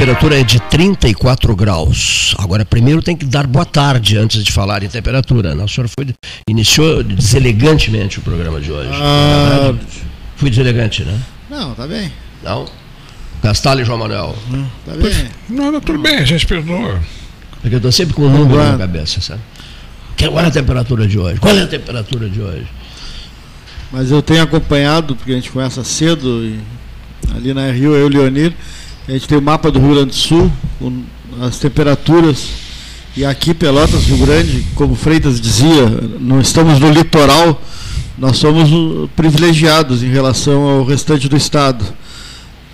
A temperatura é de 34 graus. Agora, primeiro tem que dar boa tarde antes de falar em temperatura. Não, o senhor foi, iniciou deselegantemente o programa de hoje. Ah, Fui deselegante, né? não, tá bem. Não? Castalho e João Manuel. Tá bem. Não, não, tudo bem, a gente perdoa. Porque eu estou sempre com um número na cabeça, sabe? Qual é a temperatura de hoje? Qual é a temperatura de hoje? Mas eu tenho acompanhado, porque a gente começa cedo, e ali na Rio, eu e o Leonir, a gente tem o mapa do Rio Grande do Sul, com as temperaturas, e aqui Pelotas, Rio Grande, como Freitas dizia, não estamos no litoral, nós somos uh, privilegiados em relação ao restante do estado.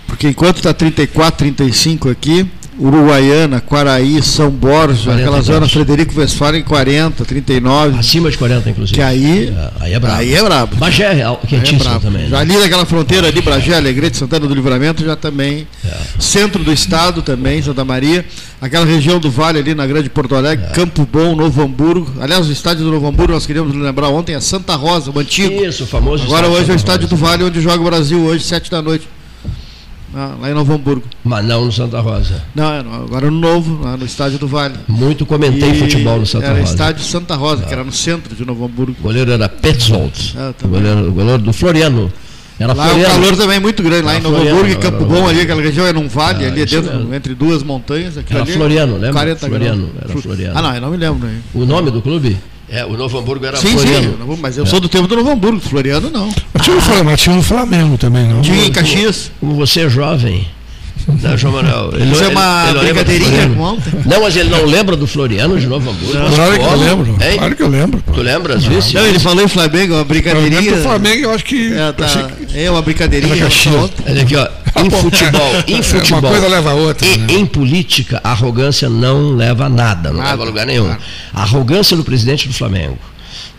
Porque enquanto está 34, 35 aqui, Uruguaiana, Quaraí, São Borja, 40 aquela zona graus. Frederico Westphalen 40, 39, Acima de 40, inclusive. que aí, É, Aí é brabo. aí é brabo. Bagé é é quentíssimo brabo. também. Já Né? ali naquela fronteira ali, Bragé, Alegrete, Santana do Livramento, já também. É. Centro do estado também, Santa Maria. Aquela região do Vale ali na Grande Porto Alegre, É. Campo Bom, Novo Hamburgo. Aliás, o estádio do Novo Hamburgo, nós queríamos lembrar ontem, é Santa Rosa, o antigo. Isso, o famoso. Agora hoje é o estádio Santa do Rosa. Vale, onde joga o Brasil hoje, sete da noite. Ah, lá em Novo Hamburgo. Mas não no Santa Rosa. Não, é, não, agora no novo, lá no estádio do Vale. Muito comentei E futebol no Santa era Rosa. estádio Santa Rosa, que era no centro de Novo Hamburgo. O goleiro era Petzold. Ah, o, também. goleiro, o goleiro do Floriano. Era Lá o Floriano. calor também é muito grande, lá Era em Novo Floriano, Hamburgo e era Campo. Bom, ali, aquela região é num vale, Ah, ali dentro, mesmo. entre duas montanhas. Era ali Floriano, lembra? 40 Floriano, era Floriano. Ah, não, eu não me lembro. Né? O nome do clube? É, o Novo Hamburgo era Sim, Floriano. sim, mas eu sou do tempo do Novo Hamburgo, Floriano não. Mas tinha, mas tinha o Flamengo também, não? Tinha em Caxias. Como você é jovem. Não, João Manuel. Ele, Isso é ele- uma ele não lembra do brincadeirinha Floriano. com ontem. Não, mas ele não lembra do Floriano de Novo Hamburgo. Claro que eu lembro. Hein? Claro que eu lembro. pô. Tu lembras disso? Não, ele falou em Flamengo, uma Eu brincadeirinha. do Flamengo, eu acho que. É, tá, achei que- é uma brincadeirinha. Olha aqui, ó. Em futebol, em futebol. Uma coisa leva a outra. E né? em política, a arrogância não leva a nada, não Nada, leva a lugar nenhum. claro. A arrogância do presidente do Flamengo,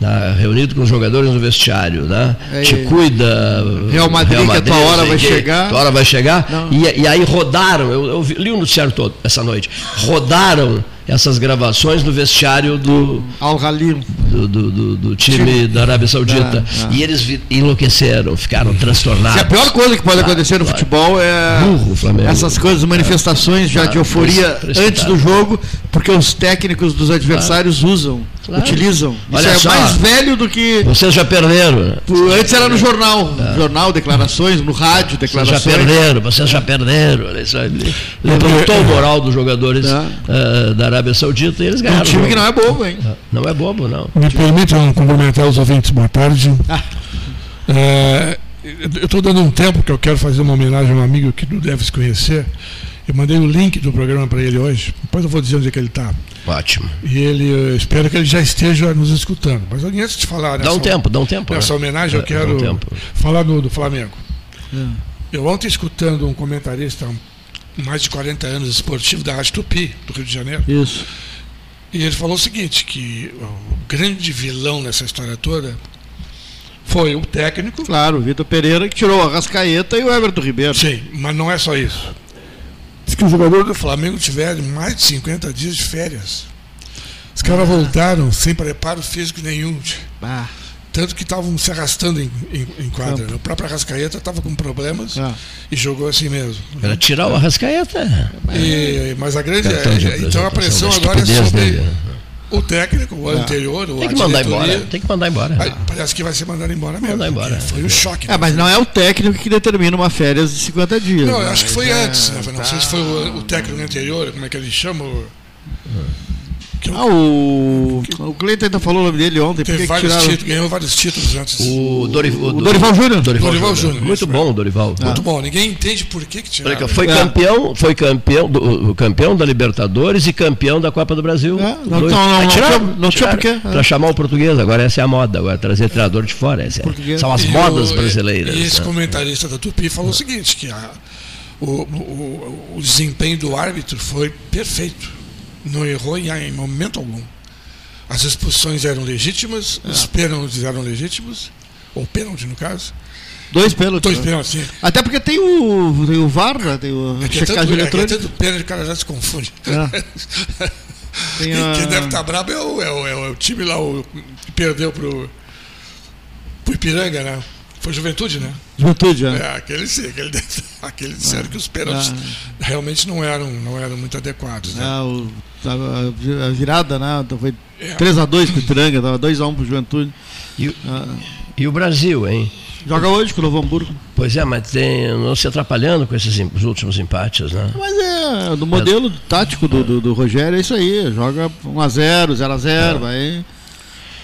né, reunido com os jogadores no vestiário, né? É, te cuida. Real Madrid, que a tua hora vai chegar. Tua hora vai chegar. E, e aí rodaram, eu, eu li o noticiário todo essa noite, rodaram essas gravações no vestiário do, Al Halim. do, do- do- do time da Arábia Saudita. Ah, ah. E eles enlouqueceram, ficaram transtornados. Se a pior coisa que pode acontecer no claro. futebol é Burro, Flamengo. essas coisas, manifestações já de euforia precipitado. antes do jogo, porque os técnicos dos adversários usam, Claro. utilizam. Olha Isso só. é mais velho do que Vocês já perderam. antes era no jornal, jornal declarações, no rádio Vocês já declarações. perderam, vocês já perderam. Olha isso aí. Levantou o moral dos jogadores Tá. eh, da Arábia Saudita e eles Um ganharam. o time que não é bobo, hein? Não é bobo, não. Me permitam cumprimentar os ouvintes, boa tarde. Ah. É, eu estou dando um tempo que eu quero fazer uma homenagem a um amigo que tu deves conhecer. Eu mandei o link do programa para ele hoje. Depois eu vou dizer onde é que ele está. Ótimo. E ele, eu espero que ele já esteja nos escutando. Mas antes de falar Dá um nessa, tempo, dá um tempo. nessa né? homenagem, eu É, quero um tempo. falar do, do Flamengo. É. Eu ontem escutando um comentarista, mais de 40 anos, esportivo da Rádio Tupi, do Rio de Janeiro, Isso. e ele falou o seguinte, que o grande vilão nessa história toda foi o técnico, Claro, o Vitor Pereira que tirou a Rascaeta e o Everton Ribeiro. sim, mas não é só isso. Que os jogadores do Flamengo tiveram mais de 50 dias de férias. Os caras voltaram sem preparo físico nenhum. Ah, Tanto que estavam se arrastando em, em, em quadra. O próprio Arrascaeta estava com problemas ah. e jogou assim mesmo. Era tirar o Arrascaeta. E, mas a grande. É- então a pressão agora é sobre dele, né? O técnico, o anterior, o Tem que mandar embora. Tem que mandar embora. Aí, parece que vai ser mandado embora mesmo. Mandar embora. Foi um choque. É, mas não é o técnico que determina uma férias de 50 dias. Não, eu né? acho que foi É, antes. Né? Não sei tá. se foi o, o técnico anterior, como é que ele chama? o- Que Ah, o. O Cleiton ainda falou o nome dele ontem. Teve que que vários tiraram? títulos, ganhou vários títulos antes. O, Dori- o, O Dorival Júnior? Dorival Júnior, Muito bom, o Dorival. Muito bom, ninguém entende por que, que tiraram. Foi É. campeão, foi campeão, do, campeão da Libertadores e campeão da Copa do Brasil. É, não- Dois. não- não- não tiraram, não tinha porquê, é. Pra chamar o português, agora essa é a moda, agora trazer treinador de fora. essa é- são as E modas o- brasileiras. E esse né? comentarista da Tupi falou o seguinte, que a- o, o- o desempenho do árbitro foi perfeito. Não errou em, momento algum. As expulsões eram legítimas, É. os pênaltis eram legítimos, ou pênalti no caso. Dois pênaltis. Dois né? pênaltis, sim. Até porque tem o, tem o VAR, né? tem o É que é tanto, checagem é é tanto pênalti, o cara já se confunde. É. Tem a- Quem deve estar brabo é o, é, o, é o time lá, o, que perdeu pro, pro Ipiranga, né? Foi Juventude, né? Juventude, é. É, aquele sim, aquele, aquele disseram que os pênaltis realmente não eram, não eram muito adequados. Né? É, o- a virada, né? Foi É. 3x2 com o Ipiranga, tava 2x1 pro Juventude. E, o- Ah, e o Brasil, hein? joga hoje com o Novo Hamburgo. Pois é, mas tem, não se atrapalhando com esses os últimos empates, né? Mas é, do modelo tático do, do, do Rogério é isso aí. Joga 1x0, 0x0, vai.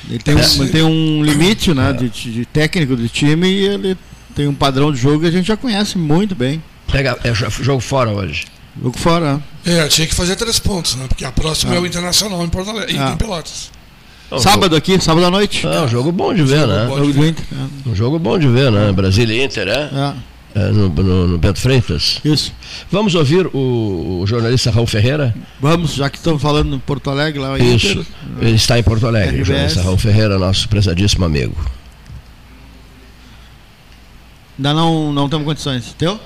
Ele tem, um, É. ele tem um limite né, de, de técnico do time e ele tem um padrão de jogo que a gente já conhece muito bem. Pega, é jo- jogo fora hoje. Jogo fora. né? É, tinha que fazer três pontos, né? Porque a próxima Ah. é o Internacional em Porto Alegre, Ah. em Pelotas. Sábado aqui, sábado à noite. Jogo, é um jogo bom de ver, né? bom. Jogo do Inter. Um jogo bom de ver, né? Brasília e Inter, é? É, É, no, no- no Bento Freitas. isso. Vamos ouvir o, o jornalista Raul Ferreira? Vamos, já que estamos falando em Porto Alegre, lá em Isso. Inter. Ele está em Porto Alegre, o jornalista Raul Ferreira, nosso prezadíssimo amigo. Ainda não, não temos condições. Teu?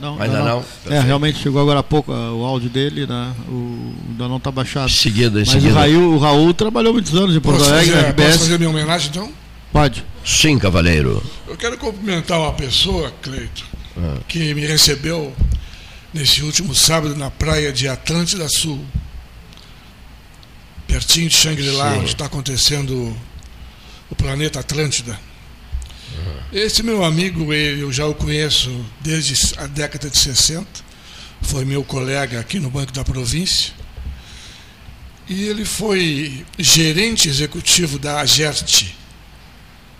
Não, Ainda não? É, realmente chegou agora há pouco ah, o áudio dele, né? O, ainda não está baixado. Em seguida, em Mas o seguida. Raul, o Raul trabalhou muitos anos em Porto Posso Alegre, na fazer, posso fazer minha homenagem, então? Pode. Sim, cavaleiro. Eu quero cumprimentar uma pessoa, Cleito, Ah. que me recebeu nesse último sábado na praia de Atlântida Sul, pertinho de Shangri-La, Sim. onde está acontecendo o planeta Atlântida. Esse meu amigo, ele, eu já o conheço desde a década de 60, foi meu colega aqui no Banco da Província, e ele foi gerente executivo da AGERT,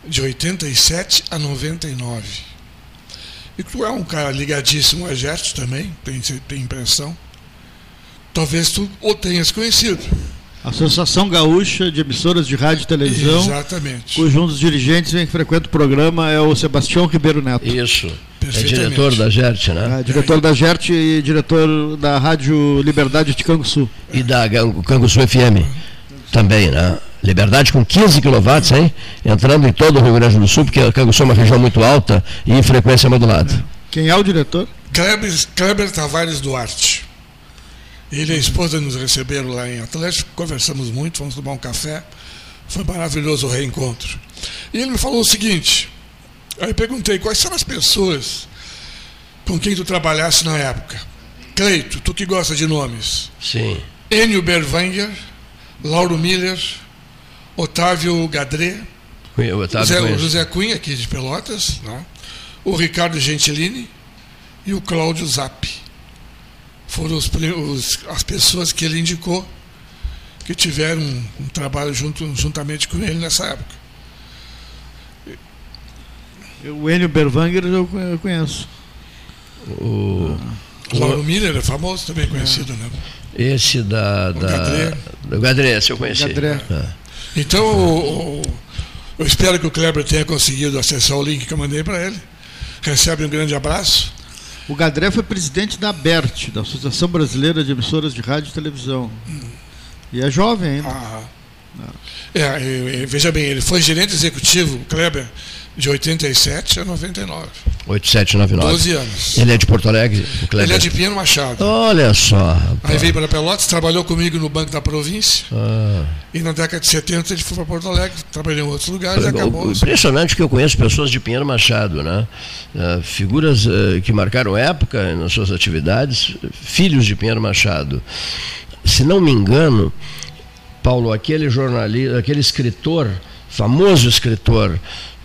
de 87 a 99. E tu é um cara ligadíssimo a Gert também, tem, tem impressão. Talvez tu o tenhas conhecido. Associação Gaúcha de Emissoras de Rádio e Televisão, Exatamente. cujo um dos dirigentes que frequenta o programa é o Sebastião Ribeiro Neto. Isso. É diretor da GERT, né? É, diretor da GERT e diretor da Rádio Liberdade de Canguçu. E da Canguçu FM também, né? Liberdade com 15 kW, hein? Entrando em todo o Rio Grande do Sul, porque a Canguçu é uma região muito alta e em frequência modulada. Quem é o diretor? Kleber, Kleber Tavares Duarte. Ele e a esposa nos receberam lá em Atlético, conversamos muito, fomos tomar um café. Foi maravilhoso o reencontro. E ele me falou o seguinte: aí eu perguntei quais são as pessoas com quem tu trabalhasse na época. Cleito, tu que gosta de nomes. Sim. Enio Berwanger, Lauro Miller, Otávio Gadré, O José, o. José Cunha, aqui de Pelotas, né? o Ricardo Gentilini e o Cláudio Zap. Foram os, os- as pessoas que ele indicou que tiveram um, um trabalho junto, juntamente com ele nessa época. O Enio Berwanger eu co- eu conheço. O, O Lauro Miller é famoso, também conhecido, né? esse da. da Gadré. do Gadré, esse eu conheci. Gadré. É. Então, o- o- eu espero que o Kleber tenha conseguido acessar o link que eu mandei para ele. Recebe um grande abraço. O Gadré foi presidente da ABERT, da Associação Brasileira de Emissoras de Rádio e Televisão. E é jovem ainda. Ah, é, veja bem, ele foi gerente executivo, Kleber, de 87 a 99. 8799. 12 anos. Ele é de Porto Alegre? Kleber? Ele é de Pinheiro Machado. Olha só. Aí rapaz. veio para Pelotas, trabalhou comigo no Banco da Província. Ah. E na década de 70 ele foi para Porto Alegre, trabalhou em outros lugares e acabou. Impressionante que eu conheço pessoas de Pinheiro Machado, né? Ah, figuras ah, que marcaram época nas suas atividades, filhos de Pinheiro Machado. Se não me engano, Paulo, aquele jornalista, aquele escritor, famoso escritor,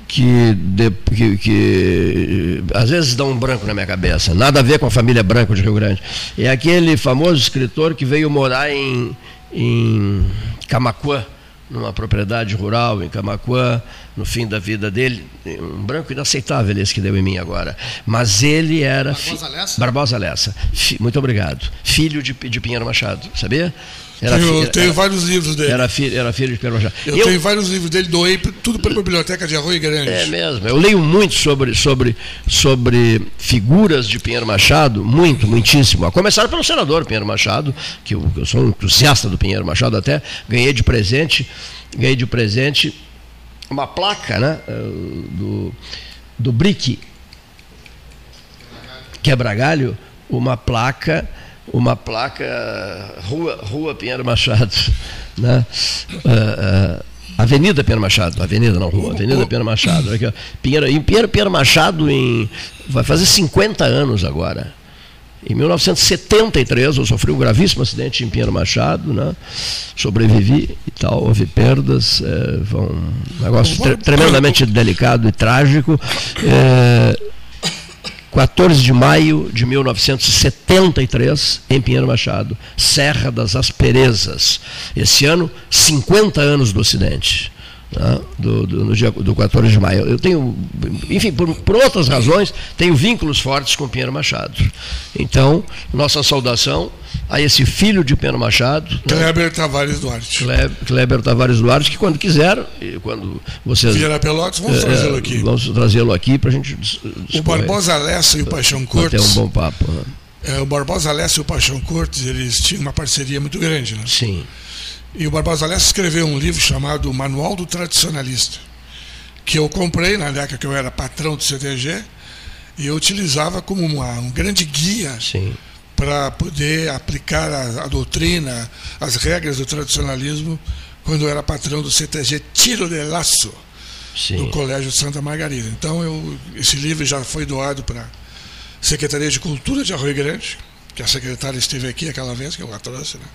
que, de- que- que, às vezes dá um branco na minha cabeça, nada a ver com a família Branco de Rio Grande. É aquele famoso escritor que veio morar em, em Camacuã, numa propriedade rural em Camacuã, no fim da vida dele, um branco inaceitável esse que deu em mim agora. Mas ele era. Barbosa Lessa? Barbosa Lessa. Muito obrigado. Filho de, de Pinheiro Machado, sabia? Era, tenho, fi- tenho era- vários livros dele. era filho, era filho de Pinheiro Machado. eu, Eu- tenho vários livros dele, doei tudo para a biblioteca de Arroio Grande. é mesmo. Eu leio muito sobre, sobre, sobre figuras de Pinheiro Machado, muito, muitíssimo. A começar pelo senador Pinheiro Machado, que eu, eu sou um entusiasta do Pinheiro Machado até, ganhei de presente, ganhei de presente uma placa né, eh, do, do BRIC Quebra-Galho, uma placa, uma placa Rua, Rua Pinheiro Machado. Né? Ah, ah, Avenida Pinheiro Machado, Avenida não, Rua, Avenida Pinheiro Machado. Aqui, Pinheiro, em Pinheiro, Pinheiro Machado em, vai fazer 50 anos agora. Em 1973 eu sofri um gravíssimo acidente em Pinheiro Machado, né? sobrevivi e tal, houve perdas, é, um negócio tre tremendamente delicado e trágico. É, 14 de maio de 1973, em Pinheiro Machado, Serra das Asperezas. Esse ano, 50 anos do acidente. Né, do, do, no dia do 14 de maio. Eu tenho, enfim, por, por, outras razões, tenho vínculos fortes com Pinheiro Machado. Então, nossa saudação a esse filho de Pinheiro Machado. Né? Kleber né? Tavares Duarte. Kleber, Kleber, Tavares Duarte, que quando quiser, quando vocês. Vier a Pelotas, vamos é, trazê-lo aqui. Vamos trazê-lo aqui para a gente. O Barbosa Lessa e o Paixão Cortes. Ter um bom papo. Né? É, o Barbosa Lessa e o Paixão Cortes, eles tinham uma parceria muito grande, né? Sim. E o Barbosa Lessa escreveu um livro chamado Manual do Tradicionalista, que eu comprei na década que eu era patrão do CTG, e eu utilizava como uma, um grande guia para poder aplicar a, a, doutrina, as regras do tradicionalismo, quando eu era patrão do CTG Tiro de Laço, Sim. do Colégio Santa Margarida. Então, eu, esse livro já foi doado para a Secretaria de Cultura de Arroio Grande, que a secretária esteve aqui aquela vez, que eu a trouxe, né?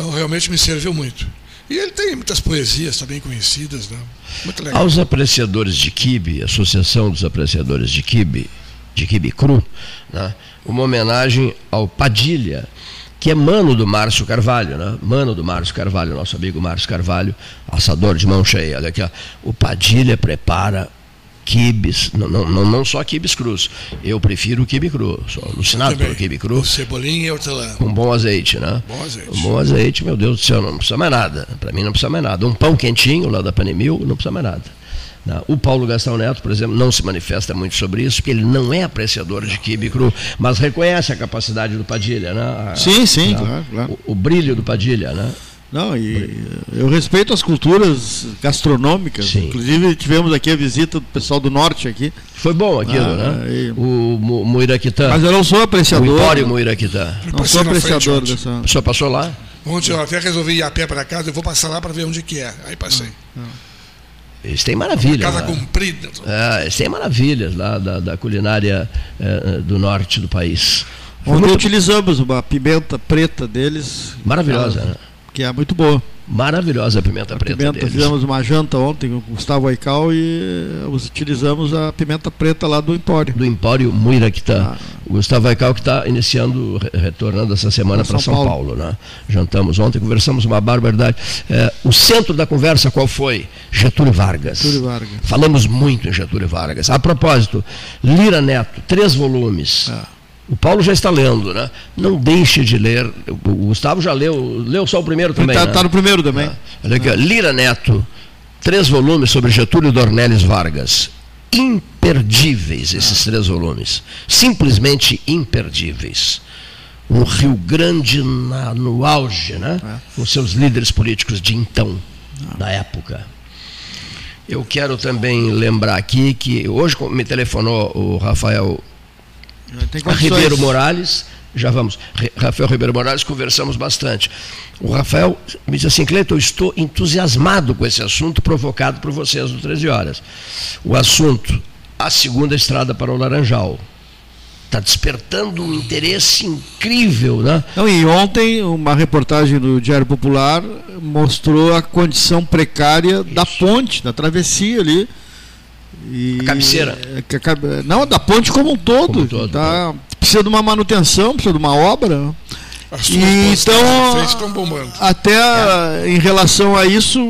Então realmente me serviu muito. E ele tem muitas poesias também conhecidas, né? Muito legal. Aos apreciadores de kibe, Associação dos Apreciadores de Kibe, de Kibe Cru, né? uma homenagem ao Padilha, que é mano do Márcio Carvalho, né? Mano do Márcio Carvalho, nosso amigo Márcio Carvalho, assador de mão cheia. Olha aqui, ó. O Padilha prepara quibes, não, não, não só quibes crus. Eu prefiro o quibe cru, sou alucinado pelo quibe cru. Cebolinha e hortelã. Com bom azeite, né? Bom azeite. Um bom azeite, meu Deus do céu, não precisa mais nada. Para mim não precisa mais nada. Um pão quentinho lá da Panemil, não precisa mais nada. Né? O Paulo Gastão Neto, por exemplo, não se manifesta muito sobre isso, porque ele não é apreciador de quibe cru, mas reconhece a capacidade do Padilha, né? A, sim, sim, claro, claro. O, o, brilho do Padilha, né? Não, e eu respeito as culturas gastronômicas. Sim. Inclusive tivemos aqui a visita do pessoal do norte aqui. Foi bom aquilo, ah, né? E... O Moiraquitã. Mas eu não sou apreciador. O Empório Moiraquitã. Não sou apreciador dessa. O senhor passou lá? Ontem eu até resolvi ir a pé para casa, eu vou passar lá para ver onde que é. Aí passei. Não, não. Eles têm maravilhas. Casa lá. comprida. É, eles têm maravilhas lá da, da culinária é, do norte do país. Ontem muito... utilizamos uma pimenta preta deles. Maravilhosa, né? Que é muito boa. Maravilhosa a pimenta a preta. Pimenta, deles. fizemos uma janta ontem com o Gustavo Aical e utilizamos a pimenta preta lá do Empório. Do Empório Muiractã. Ah. O Gustavo Aical que está iniciando, retornando essa semana para São, São, Paulo. Paulo né? Jantamos ontem, conversamos uma barbaridade. É, o centro da conversa qual foi? Getúlio Vargas. Getúlio Vargas. Falamos muito em Getúlio Vargas. A propósito, Lira Neto, três volumes. Ah o Paulo já está lendo, né? Não deixe de ler. O Gustavo já leu, leu só o primeiro também. Está né? tá no primeiro também. Ah, olha aqui, Lira Neto, três volumes sobre Getúlio Dornelles Vargas. Imperdíveis esses três volumes. Simplesmente imperdíveis. Um Rio Grande na, no auge, né? É. Com seus líderes políticos de então, da época. Eu quero também lembrar aqui que hoje me telefonou o Rafael Ribeiro Morales, já vamos. Rafael Ribeiro Morales, conversamos bastante. O Rafael me disse assim, Cleiton, eu estou entusiasmado com esse assunto provocado por vocês no 13 Horas. O assunto, a segunda estrada para o Laranjal. Está despertando um interesse incrível, né? Não, e ontem uma reportagem do Diário Popular mostrou a condição precária Isso. da ponte, da travessia ali e, a cabeceira? É não, da ponte como um todo. Como um todo tá, precisa de uma manutenção, precisa de uma obra. E, então, até é. em relação a isso,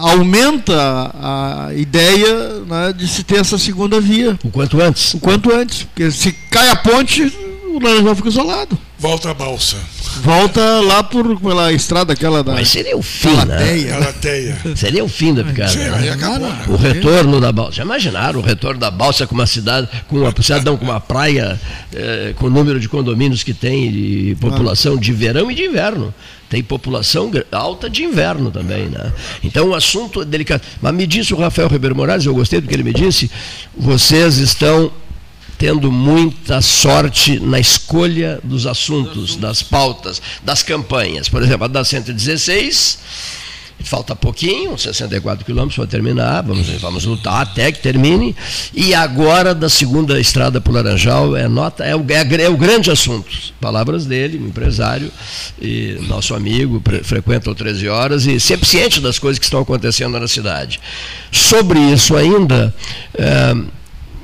aumenta a ideia né, de se ter essa segunda via. O quanto antes? O quanto antes. Porque se cai a ponte, o Laranjal fica isolado. Volta a balsa. Volta lá por pela estrada aquela da. Mas seria o fim, né? Galateia. Seria o fim da picada. Sim, né? acabou, né? O retorno da balsa. Já imaginaram o retorno da balsa com uma cidade, com uma cidadão com uma praia, eh, com o número de condomínios que tem, de população de verão e de inverno tem população alta de inverno também, né? Então o assunto é delicado. Mas me disse o Rafael Ribeiro Moraes, eu gostei do que ele me disse, vocês estão tendo muita sorte na escolha dos assuntos, das pautas, das campanhas. Por exemplo, a da 116 falta pouquinho, 64 quilômetros para terminar, vamos, vamos lutar até que termine. E agora, da segunda estrada para o Laranjal, é, nota, é, o, é, é o grande assunto. Palavras dele, um empresário, e nosso amigo, frequenta o 13 horas e sempre ciente das coisas que estão acontecendo na cidade. Sobre isso ainda, é,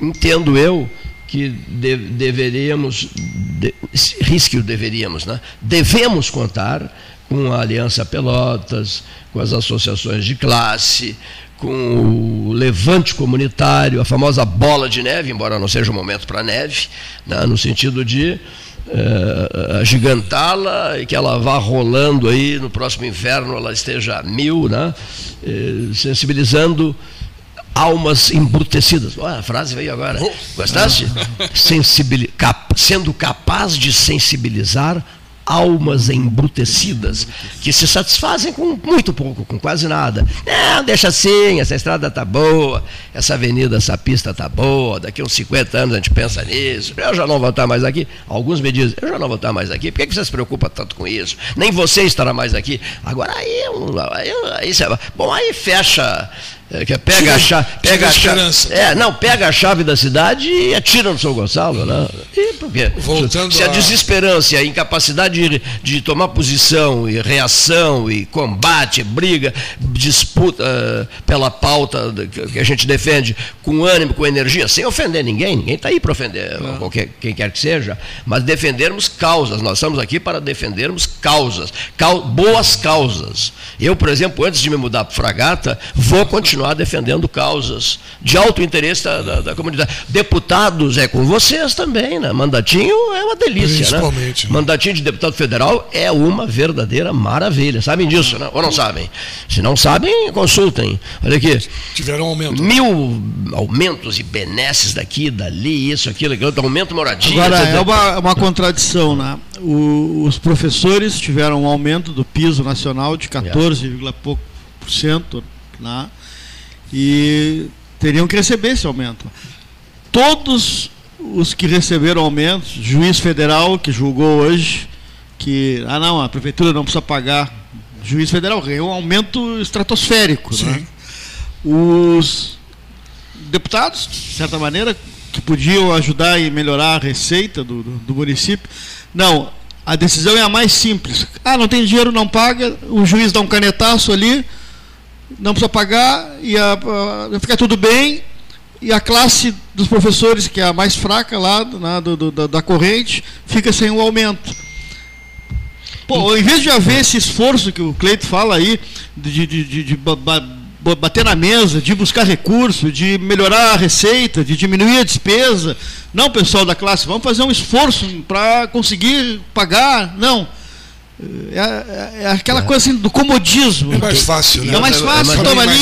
entendo eu que de, deveríamos, de, risque o deveríamos, né? devemos contar com a Aliança Pelotas, com as associações de classe, com o levante comunitário, a famosa bola de neve, embora não seja o momento para neve, né, no sentido de é, agigantá-la e que ela vá rolando aí no próximo inverno, ela esteja a mil, né, é, sensibilizando almas embrutecidas. Olha, a frase veio agora. Gostaste? Sensibili cap sendo capaz de sensibilizar almas embrutecidas que se satisfazem com muito pouco, com quase nada. Não, deixa assim, essa estrada tá boa, essa avenida, essa pista tá boa, daqui uns 50 anos a gente pensa nisso, eu já não vou estar mais aqui. Alguns me dizem, eu já não vou estar mais aqui, por que você se preocupa tanto com isso? Nem você estará mais aqui. Agora aí, aí, aí, aí bom, aí fecha é, que pega a chave, pega a chave, é, não, pega a chave da cidade e atira no São Gonçalo, né? E por quê? Voltando Se a, a desesperança, a incapacidade de, de, tomar posição e reação e combate, briga, disputa uh, pela pauta que a gente defende com ânimo, com energia, sem ofender ninguém, ninguém está aí para ofender qualquer, quem quer que seja, mas defendermos causas. Nós estamos aqui para defendermos causas, cau, boas causas. Eu, por exemplo, antes de me mudar para Fragata, vou continuar continuar defendendo causas de alto interesse da, da, da, comunidade. Deputados é com vocês também, né? Mandatinho é uma delícia, né? Principalmente, né? Mandatinho de deputado federal é uma verdadeira maravilha. Sabem disso, né? Ou não sabem? Se não sabem, consultem. Olha aqui. Tiveram aumento. Mil aumentos e benesses daqui, dali, isso, aquilo, aquilo, aumento moradia. Agora, é uma, uma contradição, né? O, os professores tiveram um aumento do piso nacional de 14, pouco por cento, né? E teriam que receber esse aumento. Todos os que receberam aumentos, juiz federal que julgou hoje que, ah não, a prefeitura não precisa pagar, juiz federal ganhou um aumento estratosférico. Né? Os deputados, de certa maneira, que podiam ajudar e melhorar a receita do, do, do município, não, a decisão é a mais simples. Ah, não tem dinheiro, não paga, o juiz dá um canetaço ali, não precisa pagar, e a, a, fica tudo bem, e a classe dos professores, que é a mais fraca lá né, do, do, da, da, corrente, fica sem o aumento. Pô, em vez de haver esse esforço que o Cleito fala aí, de, de, de, de bater na mesa, de buscar recurso, de melhorar a receita, de diminuir a despesa, não, pessoal da classe, vamos fazer um esforço para conseguir pagar, não é, é, é, aquela é. coisa assim do comodismo. É mais fácil, né? É mais fácil, é toma ali,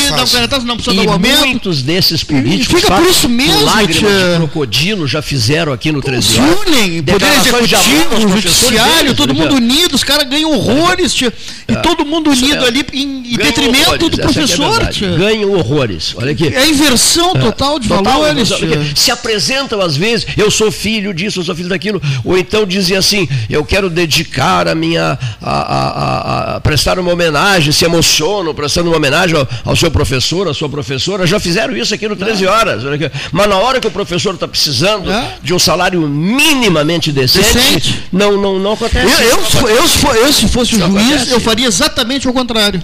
dá um não precisa e dar aumento. muitos desses políticos fica por isso mesmo, lágrimas de crocodilo já fizeram aqui no 13 horas. Unem, poder executivo, judiciário, todo mundo unido, os caras ganham horrores, tia, e todo mundo unido ali em, em detrimento horrores, do professor. É ganham horrores. Olha aqui. É a inversão total de total, valores. Se apresentam às vezes, eu sou filho disso, eu sou filho daquilo, ou então dizem assim, eu quero dedicar a minha a, a, a, prestar uma homenagem, se emocionam prestando uma homenagem ao, ao, seu professor, à sua professora. Já fizeram isso aqui no 13 horas. Mas na hora que o professor está precisando é. de um salário minimamente decente, decente. Não, não, não acontece. Eu, eu, eu, eu, se fosse o juiz, acontece. eu faria exatamente o contrário.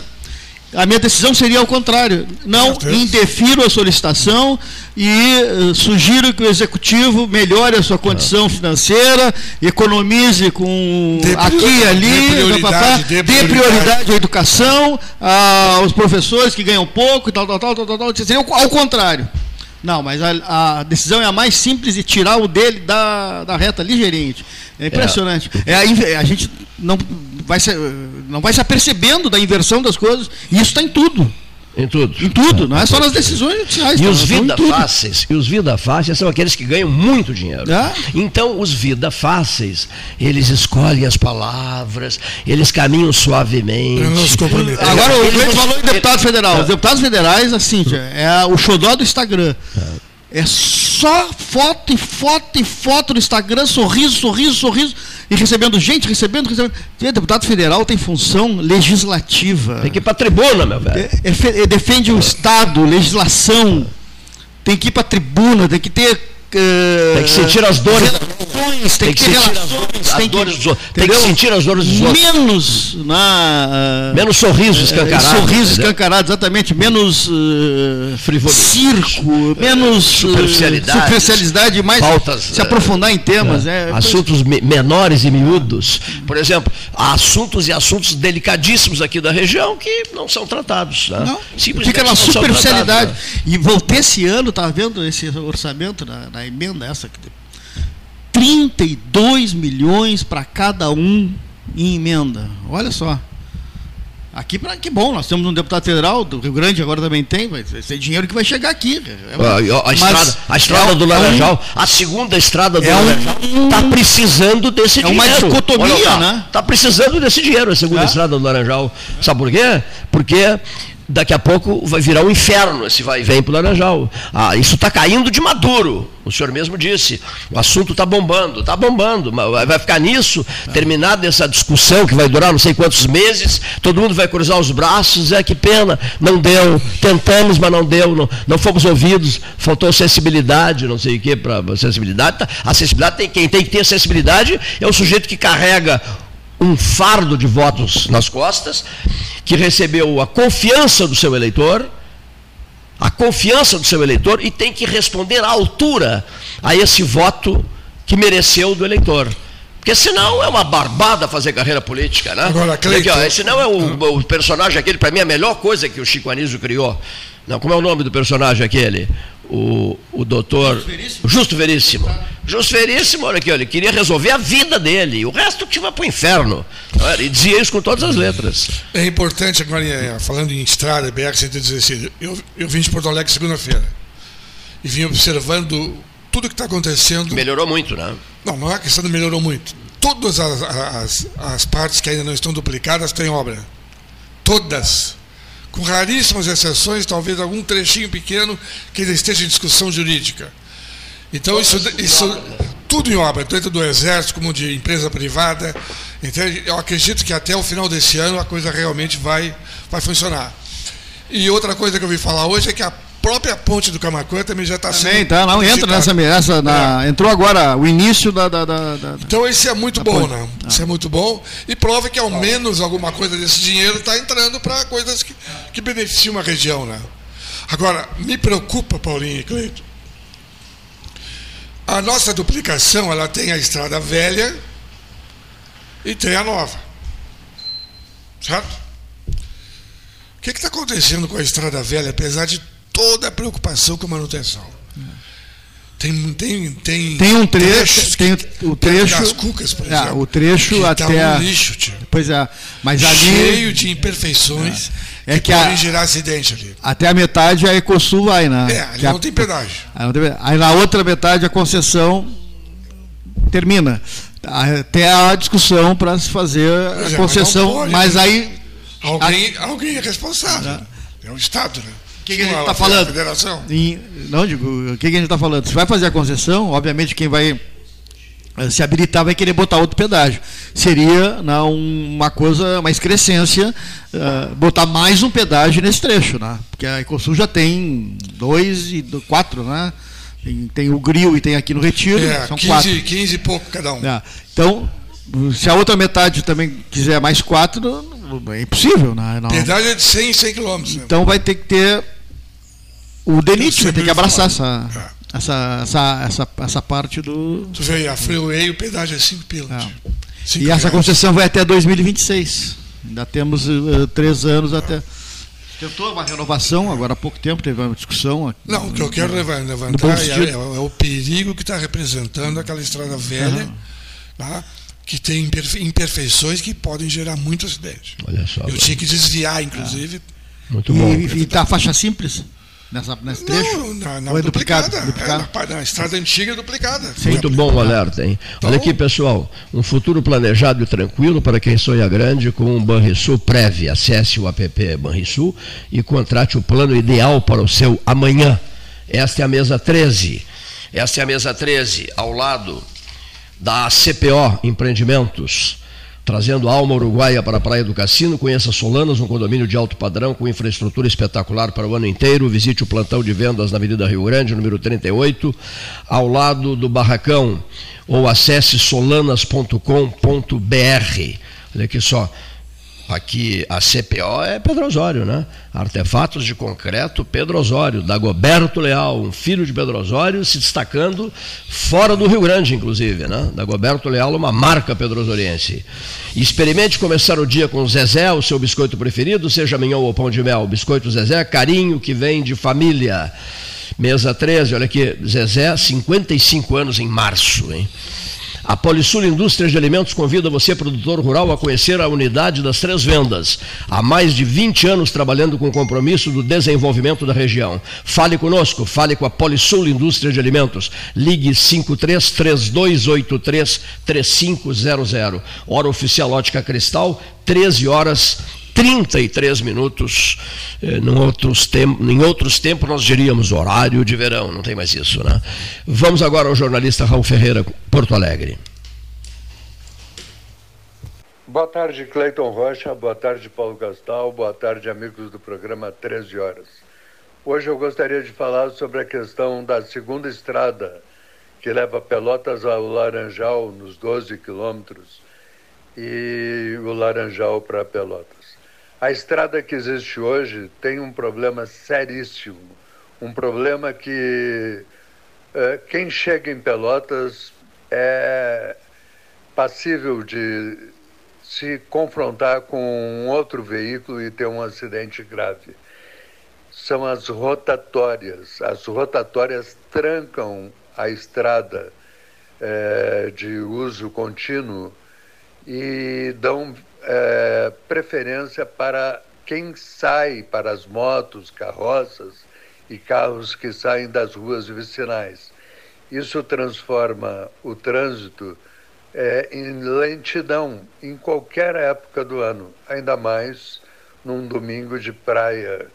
A minha decisão seria ao contrário. Não indefiro a solicitação e uh, sugiro que o executivo melhore a sua condição ah. financeira, economize com dê aqui e ali, dê prioridade, papá, dê prioridade. à educação, aos professores que ganham pouco e tal, tal, tal, tal, tal, tal. Seria ao contrário. Não, mas a, a, decisão é a mais simples de tirar o dele da, da reta ligeirinho. É impressionante. É. É a, a gente não vai se, não vai se apercebendo da inversão das coisas. E isso está em tudo. Em tudo. Em tudo, não é só nas decisões judiciais. E tá? os vida fáceis, e os vida fáceis são aqueles que ganham muito dinheiro. É? Então, os vida fáceis, eles escolhem as palavras, eles caminham suavemente. Agora, o Gleito falou em deputado federal. Os deputados federais, assim, é o xodó do Instagram. É. Só foto e foto e foto no Instagram, sorriso, sorriso, sorriso, e recebendo gente, recebendo, recebendo. E deputado federal tem função legislativa. Tem que ir para a tribuna, meu velho. É, é, é, defende o Estado, legislação. Tem que ir para a tribuna, tem que ter Uh, tem que sentir as dores. Relações, tem, tem, que, que sentir as dores, tem, que, dos outros. tem que sentir as dores dos outros. Menos na, uh, menos sorriso escancarado. Uh, sorriso escancarado, exatamente. Menos uh, circo, menos superficialidade, superficialidade mais faltas, se aprofundar em temas. É, assuntos me menores e miúdos. Por exemplo, há assuntos e assuntos delicadíssimos aqui da região que não são tratados. Né? Não, fica na superficialidade. Né? E voltei esse ano, tá vendo esse orçamento na, na emenda essa que 32 milhões para cada um em emenda. Olha só. Aqui, pra, que bom, nós temos um deputado federal do Rio Grande, agora também tem, vai ser dinheiro que vai chegar aqui. É a, a estrada, a estrada é, do Laranjal, é um, a segunda estrada do é Laranjal, está um, precisando desse é dinheiro. É uma dicotomia, Olha, né? Está precisando desse dinheiro, a segunda é. estrada do Laranjal. Sabe por quê? Porque daqui a pouco vai virar um inferno esse vai vem para o Laranjal. Ah, isso está caindo de maduro. O senhor mesmo disse. O assunto está bombando, está bombando. Vai ficar nisso, terminada essa discussão que vai durar não sei quantos meses, todo mundo vai cruzar os braços, é que pena, não deu. Tentamos, mas não deu, não, não fomos ouvidos, faltou sensibilidade, não sei o que para sensibilidade. Tá, a sensibilidade tem quem tem que ter sensibilidade é o sujeito que carrega um fardo de votos nas costas, que recebeu a confiança do seu eleitor, a confiança do seu eleitor e tem que responder à altura a esse voto que mereceu do eleitor. Porque senão é uma barbada fazer carreira política, né? Agora, Cleiton... Aqui, ó, senão é o, o personagem aquele, para mim, a melhor coisa que o Chico Anísio criou. Não, como é o nome do personagem aquele? O, o doutor Justo Veríssimo. Justo Veríssimo. Justo Veríssimo, olha aqui, ele queria resolver a vida dele, o resto que vai para o inferno. E dizia isso com todas as letras. É importante, agora, falando em estrada, BR-116, eu, eu vim de Porto Alegre segunda-feira e vim observando tudo que está acontecendo. Melhorou muito, né? Não, não é questão de melhorou muito. Todas as, as, as partes que ainda não estão duplicadas têm obra. Todas com raríssimas exceções, talvez algum trechinho pequeno que ainda esteja em discussão jurídica. Então, isso, isso tudo em obra, tanto do Exército como de empresa privada. Então, eu acredito que até o final desse ano a coisa realmente vai, vai funcionar. E outra coisa que eu ouvi falar hoje é que a própria ponte do Camacuã também já está sendo. tá, não entra nessa, nessa na, é. entrou agora o início da, da, da, da Então esse é muito bom, ponte. né? Ah. Isso é muito bom e prova que ao menos alguma coisa desse dinheiro está entrando para coisas que, que beneficiam uma região, né? Agora, me preocupa, Paulinho e Cleito. A nossa duplicação, ela tem a estrada velha e tem a nova. Certo? O que está acontecendo com a estrada velha, apesar de toda a preocupação com a manutenção. Tem, tem, tem, tem um trecho, tem o trecho das cucas, por é, exemplo. o trecho tá até tá um lixo, tio. Pois é, mas ali cheio de imperfeições é, é que, que podem a, gerar acidente ali. Até a metade a Ecosul vai, né? É, ali não, a, tem pedágio. Aí, na outra metade a concessão termina. Até a discussão para se fazer a é, concessão, mas, mas, né? aí alguém, a, alguém é responsável. É o Estado, né? Que, que a gente está falando? Federação? Em, não, digo, o que, que a gente está falando? Se vai fazer a concessão, obviamente quem vai eh, se habilitar vai querer botar outro pedágio. Seria né, uma coisa, uma excrescência, uh, botar mais um pedágio nesse trecho, né? Porque a Ecosul já tem dois e quatro, né? Tem, tem o grill e tem aqui no Retiro, é, são 15, quatro. 15 e pouco cada um. É. Então, se a outra metade também quiser mais quatro, é impossível. Né? Não. Pedágio é de 100 100 quilômetros. Né? Então vai ter que ter o DENIT vai ter que abraçar essa, é. essa, essa, essa, essa parte do. Tu vê, a Freeway, o pedágio é 5 pilas. É. E reais. essa concessão vai até 2026. Ainda temos uh, três anos até. Tentou uma renovação, agora há pouco tempo teve uma discussão. Não, o que eu quero levantar é, é, é, o perigo que está representando aquela estrada velha, uhum. tá? que tem imperfeições que podem gerar muito acidente. Olha só. Eu tinha que desviar, inclusive. Muito bom. E está a faixa simples? Nessa, nesse trecho? Não, na, na Ou é duplicada. duplicada? É, na, na, estrada antiga é duplicada. Sim. Muito bom o alerta, hein? Então, Olha aqui, pessoal. Um futuro planejado e tranquilo para quem sonha grande com um Banrisul Prévia. Acesse o app Banrisul e contrate o plano ideal para o seu amanhã. Esta é a mesa 13. Esta é a mesa 13, ao lado da CPO Empreendimentos Trazendo alma uruguaia para a Praia do Cassino, conheça Solanas, um condomínio de alto padrão com infraestrutura espetacular para o ano inteiro. Visite o plantão de vendas na Avenida Rio Grande, número 38, ao lado do Barracão, ou acesse solanas.com.br. Olha aqui só, Aqui a CPO é Pedro Osório, né? Artefatos de concreto Pedro Osório, Dagoberto Leal, um filho de Pedro Osório, se destacando fora do Rio Grande, inclusive, né? Dagoberto Leal, uma marca pedrosoriense. Experimente começar o dia com Zezé, o seu biscoito preferido, seja mignon ou pão de mel. Biscoito Zezé, carinho que vem de família. Mesa 13, olha aqui, Zezé, 55 anos em março, hein? A Polisul Indústria de Alimentos convida você, produtor rural, a conhecer a unidade das Três Vendas. Há mais de 20 anos trabalhando com o compromisso do desenvolvimento da região. Fale conosco, fale com a Polisul Indústria de Alimentos. Ligue 533283 3500. Hora oficial Ótica Cristal, 13 horas 33 minutos. Eh, em outros, tempos, em outros tempos nós diríamos horário de verão, não tem mais isso, né? Vamos agora ao jornalista Raul Ferreira, Porto Alegre. Boa tarde, Cleiton Rocha. Boa tarde, Paulo Gastal. Boa tarde, amigos do programa 13 Horas. Hoje eu gostaria de falar sobre a questão da segunda estrada que leva Pelotas ao Laranjal, nos 12 quilômetros, e o Laranjal para Pelotas. A estrada que existe hoje tem um problema seríssimo, um problema que é, quem chega em Pelotas é passível de se confrontar com um outro veículo e ter um acidente grave. São as rotatórias. As rotatórias trancam a estrada é, de uso contínuo e dão é, preferência para quem sai para as motos, carroças e carros que saem das ruas vicinais. Isso transforma o trânsito é, em lentidão em qualquer época do ano, ainda mais num domingo de praia,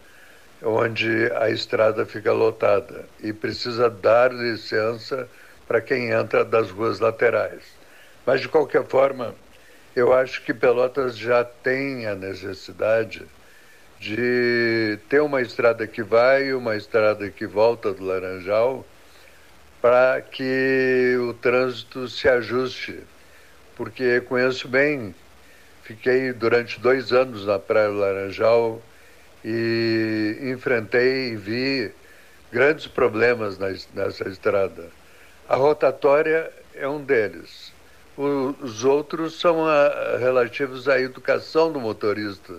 onde a estrada fica lotada e precisa dar licença para quem entra das ruas laterais. Mas, de qualquer forma, eu acho que Pelotas já tem a necessidade de ter uma estrada que vai e uma estrada que volta do Laranjal para que o trânsito se ajuste. Porque conheço bem, fiquei durante dois anos na Praia do Laranjal e enfrentei e vi grandes problemas nessa estrada. A rotatória é um deles. Os outros são a, relativos à educação do motorista,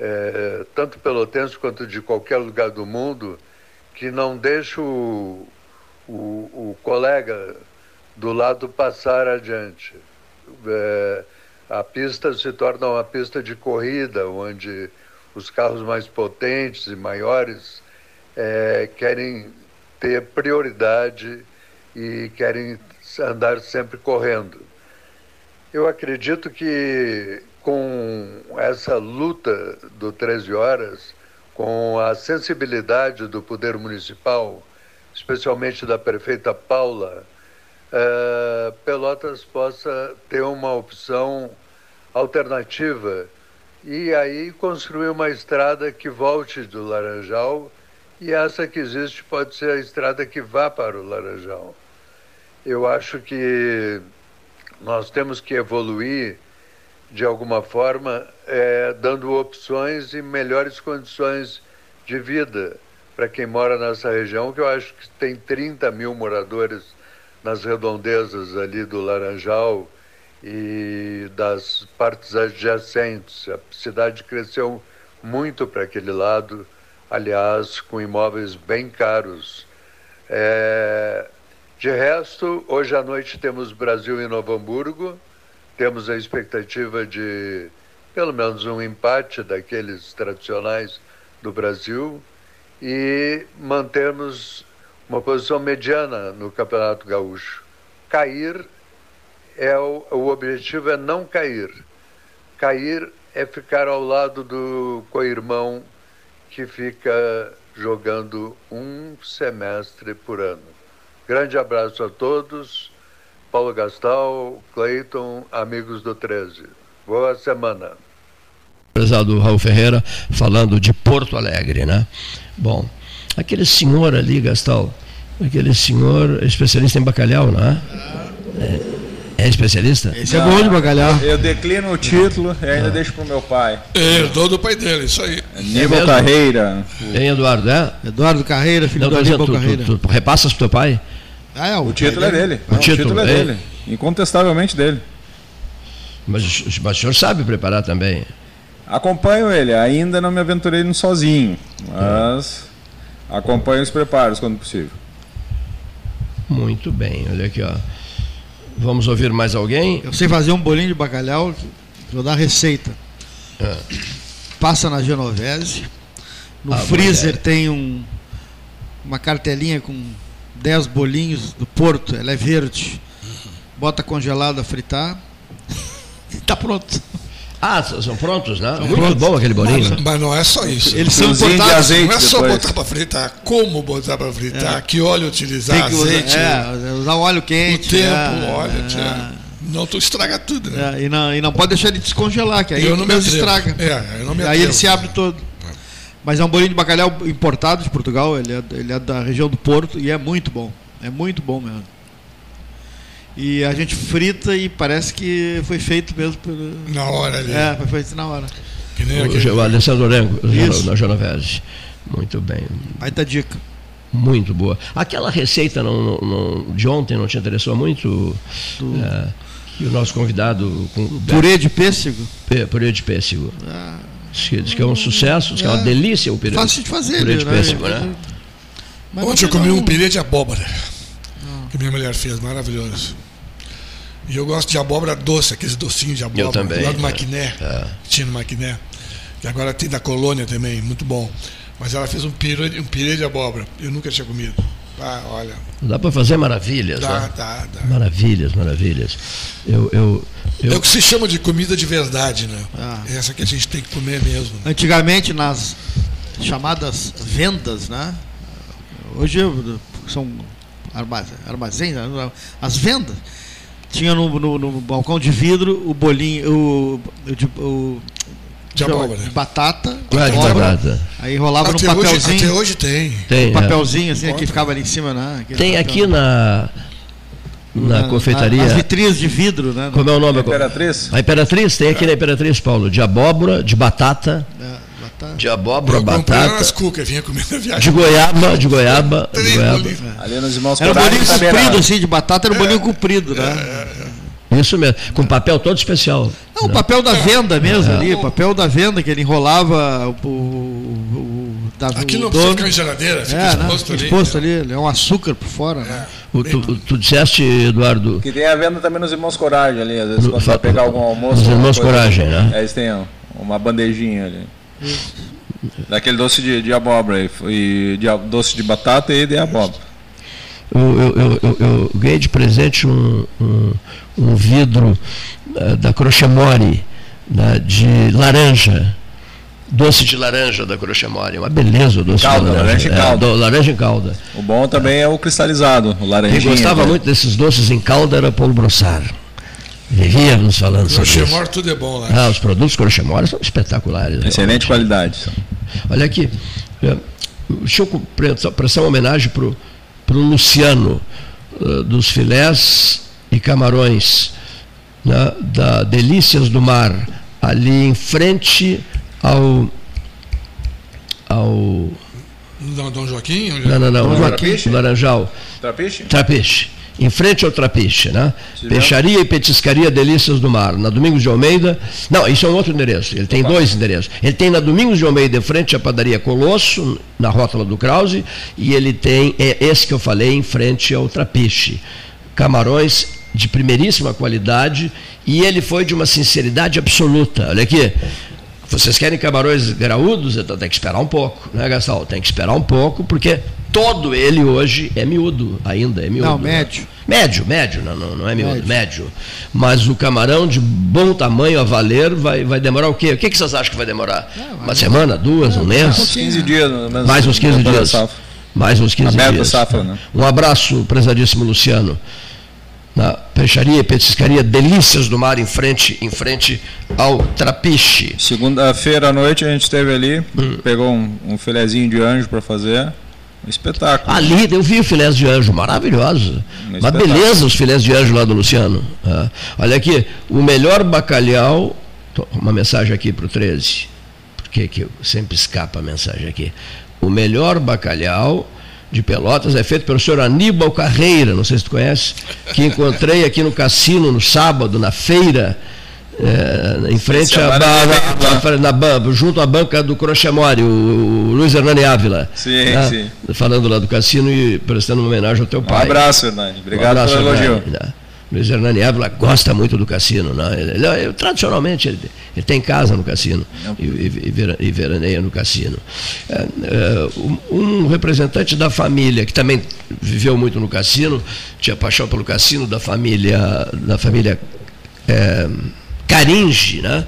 é, tanto pelotense quanto de qualquer lugar do mundo, que não deixa o, o, o colega do lado passar adiante. É, a pista se torna uma pista de corrida, onde os carros mais potentes e maiores é, querem ter prioridade e querem andar sempre correndo. Eu acredito que com essa luta do 13 Horas, com a sensibilidade do poder municipal, especialmente da prefeita Paula, uh, Pelotas possa ter uma opção alternativa e aí construir uma estrada que volte do Laranjal e essa que existe pode ser a estrada que vá para o Laranjal. Eu acho que nós temos que evoluir de alguma forma, é, dando opções e melhores condições de vida para quem mora nessa região, que eu acho que tem 30 mil moradores nas redondezas ali do Laranjal e das partes adjacentes. A cidade cresceu muito para aquele lado, aliás, com imóveis bem caros. É, de resto, hoje à noite temos Brasil e Novo Hamburgo, temos a expectativa de pelo menos um empate daqueles tradicionais do Brasil e mantermos uma posição mediana no Campeonato Gaúcho. Cair é o, o objetivo é não cair. Cair é ficar ao lado do co-irmão que fica jogando um semestre por ano. Grande abraço a todos. Paulo Gastal, Cleiton, amigos do 13. Boa semana. Prezado Raul Ferreira, falando de Porto Alegre, né? Bom, aquele senhor ali, Gastal, aquele senhor especialista em bacalhau, não é? é é especialista? Esse é bom de bacalhau. Eu declino o título e ainda ah. deixo pro meu pai. Herdou do pai dele, isso aí. Nível é Carreira. Tem Eduardo, é? Eduardo Carreira, filho Não, do Aníbal tu, Carreira. Tu, tu, repassas pro teu pai? Ah, é, o, o título é dele. O, Não, título, o título é, é dele. Incontestavelmente dele. Mas, mas o senhor sabe preparar também? Acompanho ele, ainda não me aventurei no sozinho, mas acompanho os preparos quando possível. Muito bem, olha aqui, ó. Vamos ouvir mais alguém? Eu sei fazer um bolinho de bacalhau, vou dar a receita. É. Passa na genovese. No ah, freezer tem um, uma cartelinha com 10 bolinhos do Porto, ela é verde. Bota congelado a fritar. Está pronto. Ah, são prontos, né? São Muito prontos. bom aquele bolinho. Mas, mas, não é só isso. Eles são importados. Azeite não é só depois. botar para fritar, como botar para fritar, é. que óleo utilizar, que azeite. é, usar óleo quente. O tempo, é, óleo, é. Não, tu estraga tudo, né? É, e, não, e não pode deixar ele descongelar, que aí eu não me estraga. É, eu não me aí ele se abre todo. Mas é um bolinho de bacalhau importado de Portugal, ele é, ele é da região do Porto e é muito bom. É muito bom mesmo. E a gente frita e parece que foi feito mesmo. Por... Na hora ali. É, foi feito na hora. Que nem aquele... O Alessandro Orengo, na Genovese. Muito bem. Aí tá dica. Muito boa. Aquela receita não, não, de ontem não te interessou muito? Do... É, e o nosso convidado. Com, purê de pêssego? Purê de pêssego. Ah, diz que é um sucesso, diz que é uma é. delícia o purê, Fácil de fazer, purê de né? pêssego, né? Mas Ontem eu comi um purê de abóbora. Que minha mulher fez, maravilhoso. E eu gosto de abóbora doce, aqueles docinhos de abóbora. Eu também. Lá do Maquiné, é. tinha no Maquiné. Que agora tem da colônia também, muito bom. Mas ela fez um pirê, um pirê de abóbora. Eu nunca tinha comido. Ah, olha. Dá para fazer maravilhas. Dá, né? dá, dá. Maravilhas, maravilhas. Eu, eu, eu... É o que se chama de comida de verdade, né? Ah. É essa que a gente tem que comer mesmo. Né? Antigamente, nas chamadas vendas, né? Hoje são armazéns, né? as vendas tinha no, no, no, balcão de vidro o bolinho, o, o, o de abóbora. batata, de batata. Aí rolava até no papelzinho. Hoje, até hoje tem. Tem. Um papelzinho é. assim que ficava ali em cima, né? Tem papel. aqui na na, na confeitaria. As vitrines de vidro, né? Como é o nome? A Imperatriz. A Imperatriz, tem aqui na Imperatriz, Paulo, de abóbora, de batata. É. De abóbora, batata. As cucas, vinha comendo a viagem. De goiaba, de goiaba. De goiaba. Ali nos irmãos Era um bolinho comprido, assim, de batata, era um bolinho comprido, né? É, é, Isso mesmo, com papel todo especial. Não, o papel da venda mesmo ali, o papel da venda que ele enrolava o, o, da, Aqui não precisa ficar em geladeira, fica é, exposto, ali, exposto ali. É um açúcar por fora. Né? O, tu, tu, disseste, Eduardo. Que tem a venda também nos Irmãos Coragem ali, às vezes no, quando vai pegar algum almoço. Nos Irmãos Coragem, né? É, eles têm uma bandejinha ali. Isso. Daquele doce de, de abóbora e de doce de batata e de abóbora. Eu, eu, eu, eu ganhei de presente um, um, um vidro uh, da Crochemore né, de laranja. Doce de laranja da Crochemore. Uma beleza o doce calda, de laranja. Laranja em calda. É, do, laranja em calda. O bom também é o cristalizado, o laranjinha. Quem gostava né? muito desses doces em calda era Paulo Brossard. Vivíamos falando sobre isso. Crochemore tudo é bom lá. Ah, os produtos Crochemore são espetaculares. Excelente qualidade. Olha aqui, é, deixa eu prestar uma homenagem para o Luciano, uh, dos filés e camarões né, da Delícias do Mar, ali em frente ao. ao Dom Joaquim? Não, não, não. Dom Joaquim, Laranjal. Trapiche? Trapiche em frente ao Trapiche, né? Peixaria e Petiscaria Delícias do Mar, na Domingos de Almeida. Não, isso é um outro endereço. Ele tem Opa. dois endereços. Ele tem na Domingos de Almeida, em frente à padaria Colosso, na rótula do Krause, e ele tem é esse que eu falei em frente ao Trapiche. Camarões de primeiríssima qualidade e ele foi de uma sinceridade absoluta. Olha aqui. Vocês querem camarões graúdos? Então tem que esperar um pouco, né, Gastal? Tem que esperar um pouco, porque todo ele hoje é miúdo, ainda é miúdo. Não, médio. Médio, médio, não, não, não é miúdo, médio. médio. Mas o camarão de bom tamanho a valer vai, vai demorar o quê? O que, que vocês acham que vai demorar? Uma semana, duas, um mês? Uns 15 dias, menos, Mais uns 15 dias. Mais uns 15 Aberta dias. safra, né? Um abraço, prezadíssimo Luciano. Na peixaria e petiscaria Delícias do Mar, em frente, em frente ao Trapiche. Segunda-feira à noite a gente esteve ali, hum. pegou um, um filezinho de anjo para fazer. Um espetáculo. Ali, eu vi o filés de anjo, maravilhoso. Um Uma beleza os filés de anjo lá do Luciano. Ah, olha aqui, o melhor bacalhau. Uma mensagem aqui para o 13, porque que sempre escapa a mensagem aqui. O melhor bacalhau de Pelotas é feito pelo senhor Aníbal Carreira, não sei se tu conhece, que encontrei aqui no cassino no sábado, na feira, é, em frente à na, junto à banca do Crochemore, o, o Luiz Hernani Ávila. Sim, né? sim. Falando lá do cassino e prestando uma homenagem ao teu pai. Um abraço, Hernani. Obrigado um abraço, pelo elogio. Hernani, Luiz Hernani Ávila gosta muito do cassino. Né? Ele, ele, tradicionalmente, ele, ele, tem casa no cassino e, e, e veraneia no cassino. É, é, um representante da família, que também viveu muito no cassino, tinha paixão pelo cassino, da família, da família é, Caringe, né?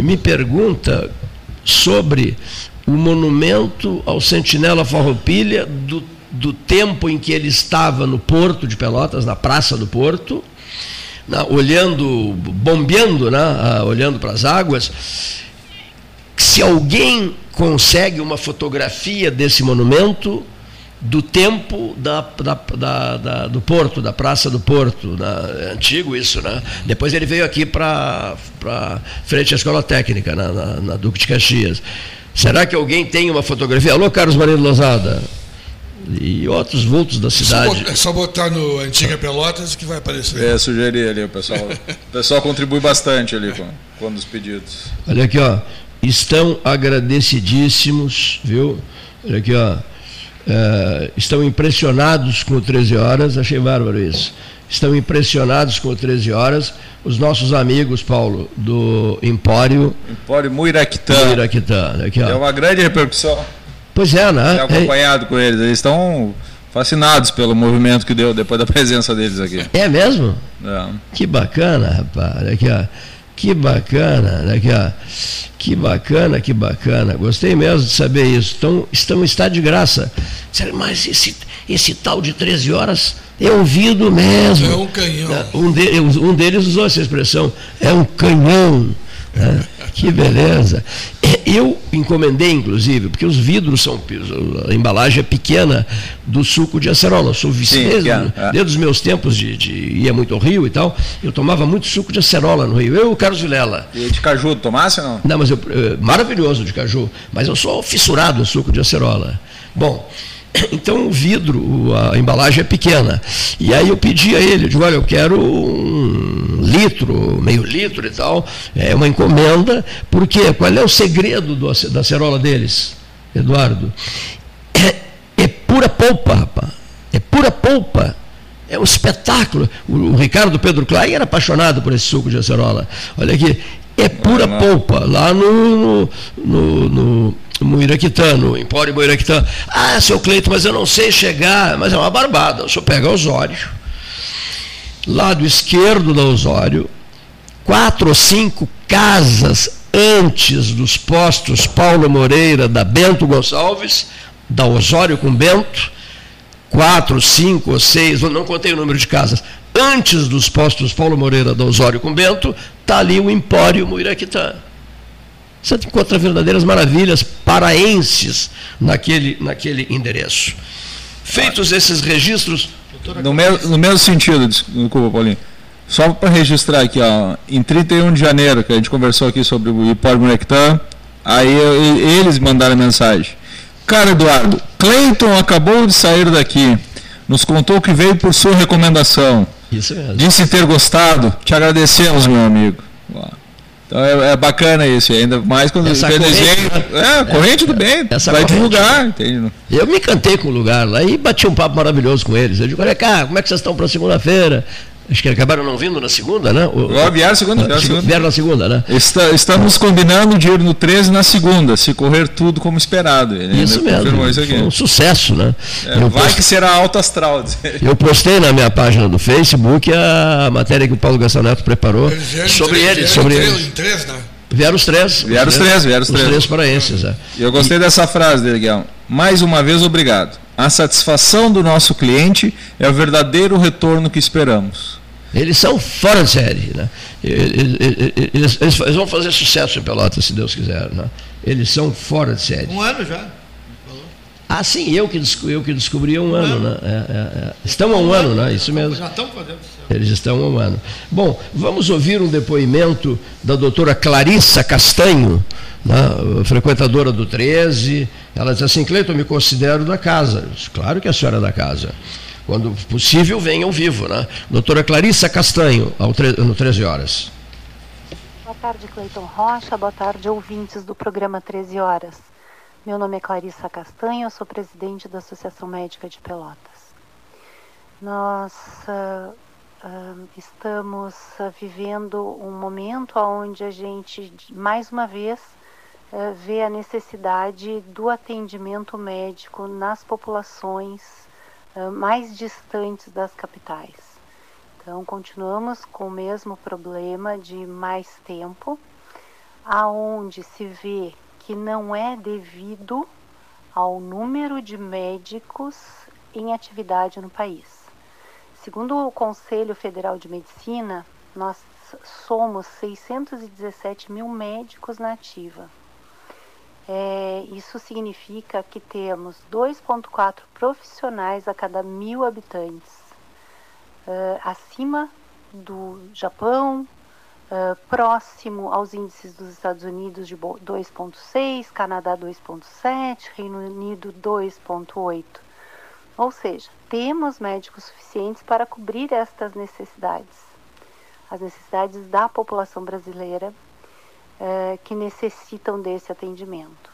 me pergunta sobre o monumento ao Sentinela Farroupilha do do tempo em que ele estava no porto de Pelotas, na Praça do Porto, na, olhando, bombeando, né, olhando para as águas. Se alguém consegue uma fotografia desse monumento do tempo da, da, da, da, do Porto, da Praça do Porto, é antigo isso, né? Depois ele veio aqui para frente à Escola Técnica, na, na, na Duque de Caxias. Será que alguém tem uma fotografia? Alô, Carlos Maria Lozada e outros vultos da cidade. É só botar no Antiga Pelotas que vai aparecer. É, sugerir ali, o pessoal, o pessoal contribui bastante ali com, com os pedidos. Olha aqui, ó, estão agradecidíssimos, viu? Olha aqui, ó, é, estão impressionados com o 13 horas, achei bárbaro isso. Estão impressionados com o 13 horas os nossos amigos, Paulo, do Empório. Empório Muiraquitã. Muiraquitã. Aqui, ó. É uma grande repercussão. Pois é, né? Tenho acompanhado é... com eles. Eles estão fascinados pelo movimento que deu depois da presença deles aqui. É mesmo? É. Que bacana, rapaz. Aqui, ó. Que bacana, aqui, ó. Que bacana, que bacana. Gostei mesmo de saber isso. Estão, estão está de graça. Mas esse, esse tal de 13 horas é ouvido mesmo. É um canhão. Um, de, um deles usou essa expressão. É um canhão. Né? Que beleza. Eu encomendei, inclusive, porque os vidros são. A embalagem é pequena do suco de acerola. Eu sou vicente, é, é. desde os meus tempos de, de ia muito ao Rio e tal, eu tomava muito suco de acerola no Rio. Eu e o Carlos Vilela. E de caju, tomasse ou não? Não, mas eu, eh, maravilhoso de caju. Mas eu sou fissurado no suco de acerola. Bom. Então o vidro, a embalagem é pequena. E aí eu pedi a ele, eu digo, olha, eu quero um litro, meio litro e tal, é uma encomenda, porque qual é o segredo do, da cerola deles, Eduardo? É, é pura polpa, rapaz. É pura polpa. É um espetáculo. O, o Ricardo Pedro Klein era apaixonado por esse suco de acerola. Olha aqui, é pura polpa. Lá no, no, no Muiraquitano, Empório Muiraquitano. Ah, seu Cleito, mas eu não sei chegar. Mas é uma barbada. O senhor pega Osório, lado esquerdo da Osório, quatro ou cinco casas antes dos postos Paulo Moreira, da Bento Gonçalves, da Osório com Bento, quatro, cinco ou seis, não contei o número de casas, antes dos postos Paulo Moreira, da Osório com Bento, está ali o Empório Muiraquitano. Você encontra verdadeiras maravilhas paraenses naquele, naquele endereço. Feitos esses registros. No, no mesmo sentido, desculpa, Paulinho. Só para registrar aqui, ó, em 31 de janeiro, que a gente conversou aqui sobre o hipódromo Nectar, aí eles mandaram mensagem. Cara, Eduardo, Cleiton acabou de sair daqui. Nos contou que veio por sua recomendação. Isso mesmo. Disse ter gostado. Te agradecemos, meu amigo. Então é, é, bacana isso, ainda mais quando essa corrente, desenho. É, corrente é, do bem, essa vai corrente, divulgar, entende? Eu me encantei com o lugar lá e bati um papo maravilhoso com eles. Eu digo, olha cá, como é que vocês estão para segunda-feira? Acho que acabaram não vindo na segunda, né? O, oh, vieram segunda, vieram segunda. Vieram na segunda, né? Está, estamos combinando de ir no 13 na segunda, se correr tudo como esperado. Ele isso mesmo. Isso Foi um sucesso, né? É, vai post... que será alto astral. Eu postei na minha página do Facebook a matéria que o Paulo Gastaneto preparou eles sobre ele. Sobre ele. Três, né? Vieram os três. Vieram os três, vieram os três. Os três paraenses, é. E eu gostei e... dessa frase, Delegão. Mais uma vez, obrigado. A satisfação do nosso cliente é o verdadeiro retorno que esperamos. Eles são fora de série. Né? Eles, eles, eles, eles, vão fazer sucesso em Pelotas, se Deus quiser. Né? Eles são fora de série. Um ano já. Ah, sim, eu que, eu que descobri há um, um ano. ano. Né? É, é, é. Estão há um, um ano, ano, né? Isso mesmo. Já estão fazendo Eles estão ano. Bom, vamos ouvir um depoimento da doutora Clarissa Castanho, né? frequentadora do 13. Ela diz assim, Cleiton, me considero da casa. Claro que a senhora é da casa. Quando possível, venha ao vivo. Né? Doutora Clarissa Castanho, ao no 13 horas. Boa tarde, Cleiton Rocha. Boa tarde, ouvintes do programa 13 horas. Meu nome é Clarissa Castanho, eu sou presidente da Associação Médica de Pelotas. Uh, estamos uh, vivendo um momento onde a gente, mais uma vez, vê a necessidade do atendimento médico nas populações mais distantes das capitais. Então, continuamos com o mesmo problema de mais tempo, aonde se vê que não é devido ao número de médicos em atividade no país. Segundo o Conselho Federal de Medicina, nós somos 617 mil médicos na ativa. É, isso significa que temos 2,4 profissionais a cada mil habitantes, uh, acima do Japão, uh, próximo aos índices dos Estados Unidos de 2,6, Canadá 2,7, Reino Unido 2,8. Ou seja, temos médicos suficientes para cobrir estas necessidades, as necessidades da população brasileira uh, que necessitam desse atendimento.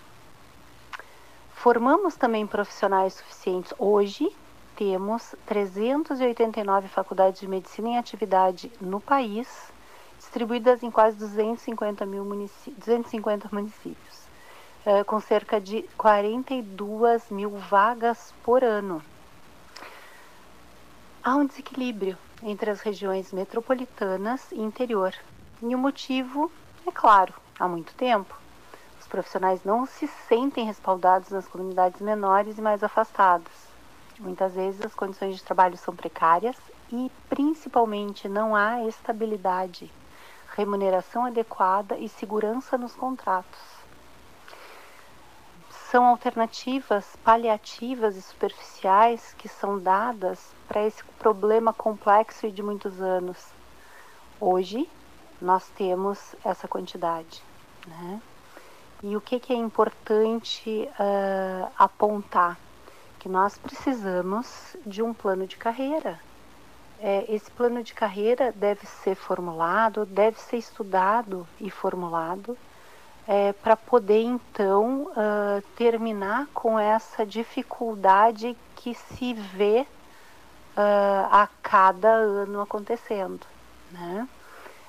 Formamos também profissionais suficientes hoje. Temos 389 faculdades de medicina em atividade no país, distribuídas em quase 250, mil municípios, 250 municípios, eh, com cerca de 42 mil vagas por ano. Há um desequilíbrio entre as regiões metropolitanas e interior. E o motivo é claro, há muito tempo. Os profissionais não se sentem respaldados nas comunidades menores e mais afastadas. Muitas vezes as condições de trabalho são precárias e, principalmente, não há estabilidade remuneração adequada e segurança nos contratos. São alternativas paliativas e superficiais que são dadas para esse problema complexo e de muitos anos. Hoje, nós temos essa quantidade. Né? E o que, que é importante uh, apontar? Que nós precisamos de um plano de carreira é, esse plano de carreira deve ser formulado, deve ser estudado e formulado é, para poder então uh, terminar com essa dificuldade que se vê uh, a cada ano acontecendo. Né?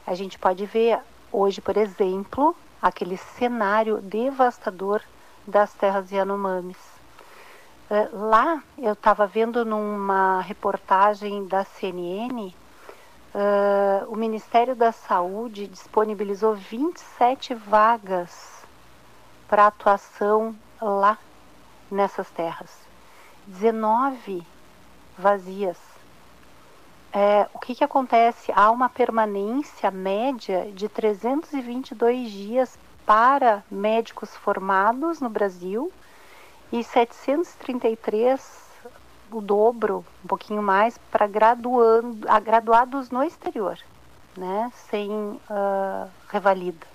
A gente pode ver hoje, por exemplo, aquele cenário devastador das terras Yanomamis eh, lá, eu estava vendo numa reportagem da CNN, uh, o Ministério da Saúde disponibilizou 27 vagas para atuação lá nessas terras. 19 vazias. É, o que, que acontece? Há uma permanência média de 322 dias para médicos formados no Brasil e 733 o dobro, um pouquinho mais, para graduados no exterior, né, sem uh, revalida.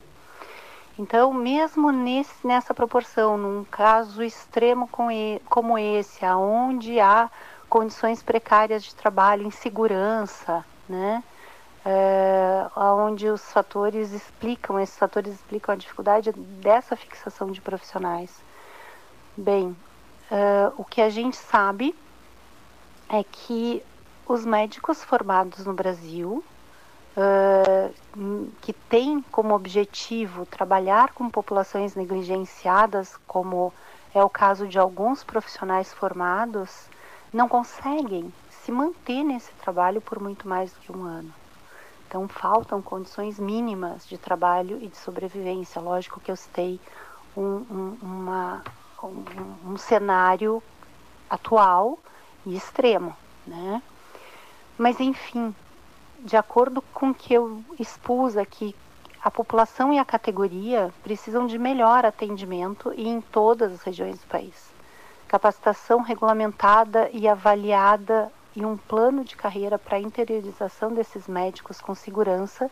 Então, mesmo nesse, nessa proporção, num caso extremo como esse, aonde há condições precárias de trabalho, insegurança, né, é, onde os fatores explicam, esses fatores explicam a dificuldade dessa fixação de profissionais. Bem, uh, o que a gente sabe é que os médicos formados no Brasil, uh, que têm como objetivo trabalhar com populações negligenciadas, como é o caso de alguns profissionais formados, não conseguem se manter nesse trabalho por muito mais que um ano. Então, faltam condições mínimas de trabalho e de sobrevivência. Lógico que eu citei um, um, uma, um, um cenário atual e extremo, né? Mas, enfim, de acordo com o que eu expus aqui, a população e a categoria precisam de melhor atendimento e em todas as regiões do país. Capacitação regulamentada e avaliada e um plano de carreira para a interiorização desses médicos com segurança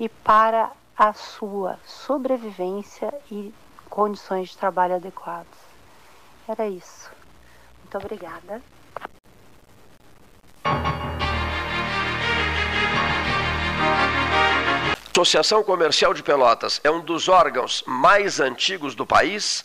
e para a sua sobrevivência e condições de trabalho adequadas. Era isso. Muito obrigada. Associação Comercial de Pelotas é um dos órgãos mais antigos do país,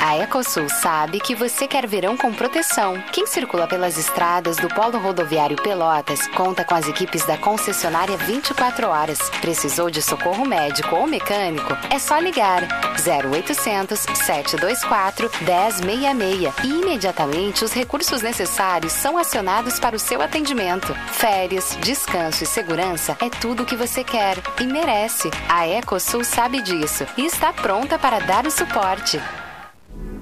A Ecosul sabe que você quer verão com proteção. Quem circula pelas estradas do Polo Rodoviário Pelotas conta com as equipes da concessionária 24 horas. Precisou de socorro médico ou mecânico? É só ligar 0800 724 1066 e imediatamente os recursos necessários são acionados para o seu atendimento. Férias, descanso e segurança é tudo o que você quer e merece. A Ecosul sabe disso e está pronta para dar o suporte.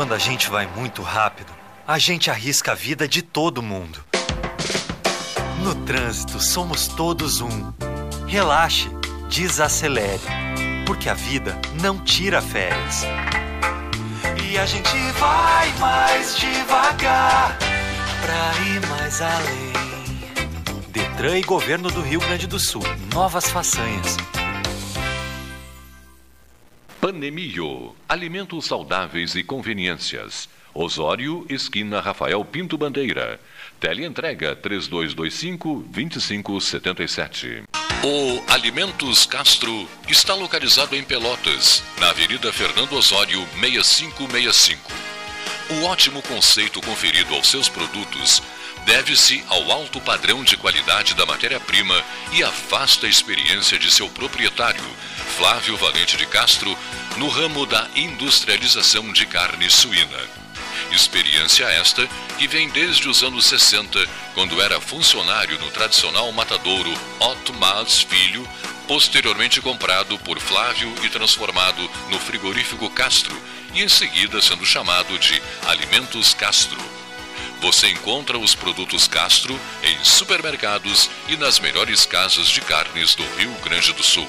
Quando a gente vai muito rápido, a gente arrisca a vida de todo mundo. No trânsito, somos todos um. Relaxe, desacelere, porque a vida não tira férias. E a gente vai mais devagar pra ir mais além. Detran e Governo do Rio Grande do Sul. Novas façanhas. Panemio, alimentos saudáveis e conveniências. Osório, esquina Rafael Pinto Bandeira. Teleentrega 3225-2577. O Alimentos Castro está localizado em Pelotas, na Avenida Fernando Osório 6565. O ótimo conceito conferido aos seus produtos deve-se ao alto padrão de qualidade da matéria-prima e à vasta experiência de seu proprietário, Flávio Valente de Castro, no ramo da industrialização de carne suína. Experiência esta que vem desde os anos 60, quando era funcionário no tradicional matadouro Otto Mas Filho, posteriormente comprado por Flávio e transformado no frigorífico Castro, e em seguida sendo chamado de Alimentos Castro você encontra os produtos Castro em supermercados e nas melhores casas de carnes do Rio Grande do Sul.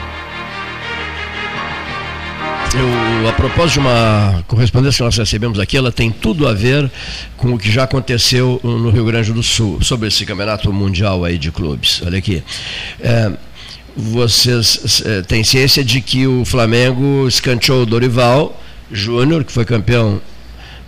Eu, a propósito de uma correspondência que nós recebemos aqui, ela tem tudo a ver com o que já aconteceu no Rio Grande do Sul, sobre esse campeonato mundial aí de clubes. Olha aqui. É, vocês é, têm ciência de que o Flamengo escanteou o Dorival Júnior, que foi campeão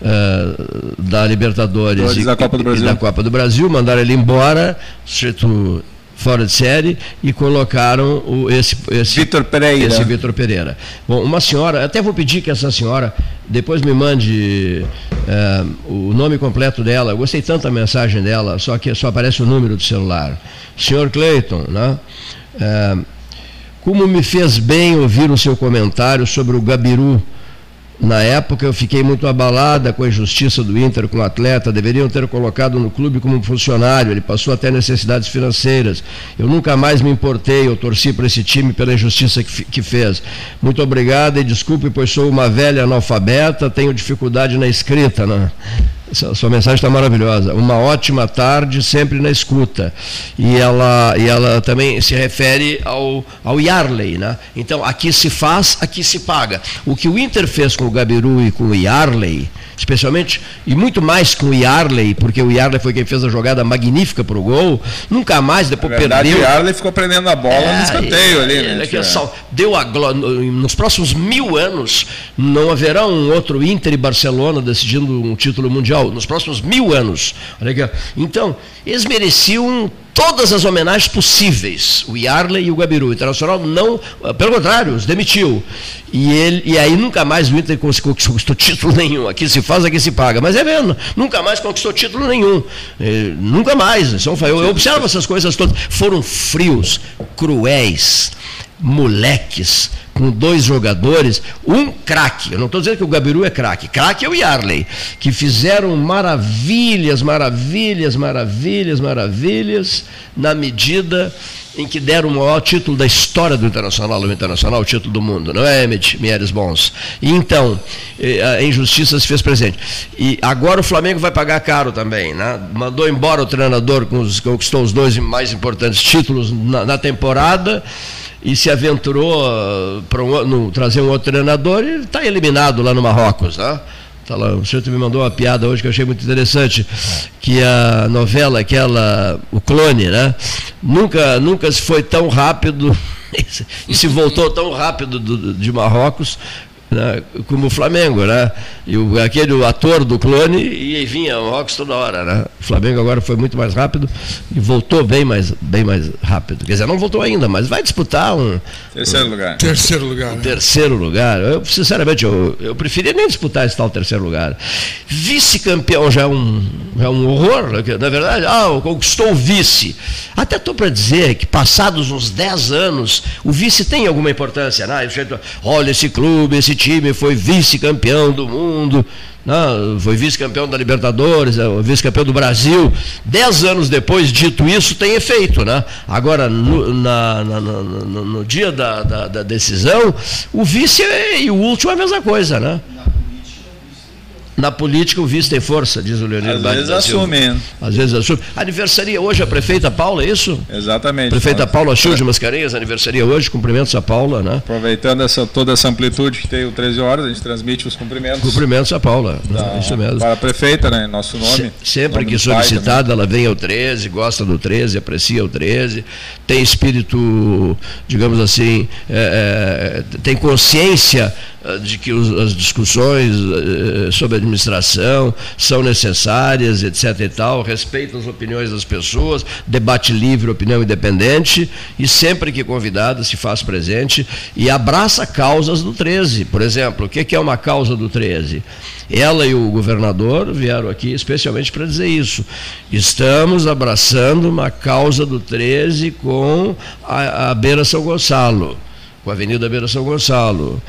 é, da Libertadores e, da Copa do Brasil. da Copa do Brasil, mandaram ele embora, sujeito fora de série e colocaram o, esse, esse Vitor Pereira. Esse Vitor Pereira. Bom, uma senhora, até vou pedir que essa senhora depois me mande é, o nome completo dela. Eu gostei tanto da mensagem dela, só que só aparece o número do celular. Senhor Clayton, né? É, como me fez bem ouvir o seu comentário sobre o Gabiru na época eu fiquei muito abalada com a injustiça do Inter com o atleta, deveriam ter colocado no clube como funcionário, ele passou até necessidades financeiras. Eu nunca mais me importei, eu torci para esse time pela injustiça que, que fez. Muito obrigado e desculpe, pois sou uma velha analfabeta, tenho dificuldade na escrita. Né? Sua mensagem está maravilhosa. Uma ótima tarde, sempre na escuta. E ela, e ela também se refere ao, ao Yarley. Né? Então, aqui se faz, aqui se paga. O que o Inter fez com o Gabiru e com o Yarley, especialmente, e muito mais com o Yarley, porque o Yarley foi quem fez a jogada magnífica para o gol, nunca mais, depois Na verdade, perdeu. O Yarley ficou prendendo a bola é, no escanteio ali. Né? É, sal, deu a nos próximos mil anos, não haverá um outro Inter e Barcelona decidindo um título mundial nos próximos mil anos. Então, eles mereciam todas as homenagens possíveis. O Yarley e o Gabiru. O Internacional não, pelo contrário, os demitiu. E, ele, e aí nunca mais o Inter conquistou título nenhum. Aqui se faz, aqui se paga. Mas é mesmo, nunca mais conquistou título nenhum. É, nunca mais. Eu, eu observo essas coisas todas. Foram frios, cruéis, moleques com dois jogadores, um craque. Eu não estou dizendo que o Gabiru é craque, craque é o Yarley, que fizeram maravilhas, maravilhas, maravilhas, maravilhas, na medida em que deram o maior título da história do Internacional, o Internacional, o título do mundo, não é, Emmett Mieres Bons? Então, eh, a injustiça se fez presente. E agora o Flamengo vai pagar caro também, né? Mandou embora o treinador, os, conquistou os dois mais importantes títulos na, na temporada e se aventurou uh, para um, trazer um outro treinador e está eliminado lá no Marrocos. Né? Tá lá, o senhor me mandou uma piada hoje que eu achei muito interessante, que a novela, aquela, o clone, né? Nunca, nunca se foi tão rápido e se voltou tão rápido do, de Marrocos né, como o Flamengo, né? E o, aquele ator do clone e vinha o Rocks toda hora, né? O Flamengo agora foi muito mais rápido e voltou bem mais, bem mais rápido. Quer dizer, não voltou ainda, mas vai disputar um. Terceiro um, lugar. Terceiro lugar. Um né? Terceiro lugar. Eu, sinceramente, eu, eu preferia nem disputar esse tal terceiro lugar. Vice-campeão já é um, já é um horror, né? na verdade. Ah, conquistou o vice. Até estou para dizer que passados uns 10 anos, o vice tem alguma importância, né? Olha esse clube, esse time foi vice-campeão do mundo, não, né? foi vice-campeão da Libertadores, é, vice-campeão do Brasil. Dez anos depois, dito isso, tem efeito. Né? Agora, no, na, na, no, no dia da, da, da, decisão, o vice e o último é a mesma coisa. Né? Na política o vice tem força, diz o Leonardo Às vezes assume. Às vezes assume. Aniversaria hoje a prefeita Paula, é isso? Exatamente. Prefeita Paula Chil de Mascarenhas, aniversaria hoje, cumprimentos a Paula, né? Aproveitando essa, toda essa amplitude que tem o 13 horas, a gente transmite os cumprimentos. Cumprimentos a Paula, da, isso mesmo. Para a prefeita, né? Nosso nome. Se, sempre nome que solicitada, ela vem ao 13, gosta do 13, aprecia o 13, tem espírito, digamos assim, é, é, tem consciência de que as discussões uh, sobre administração são necessárias, etc. e tal, respeita as opiniões das pessoas, debate livre, opinião independente, e sempre que convidada se faz presente e abraça causas do 13. Por exemplo, o que é uma causa do 13? Ela e o governador vieram aqui especialmente para dizer isso. Estamos abraçando uma causa do 13 com a, a Beira São Gonçalo, com a Avenida Beira São Gonçalo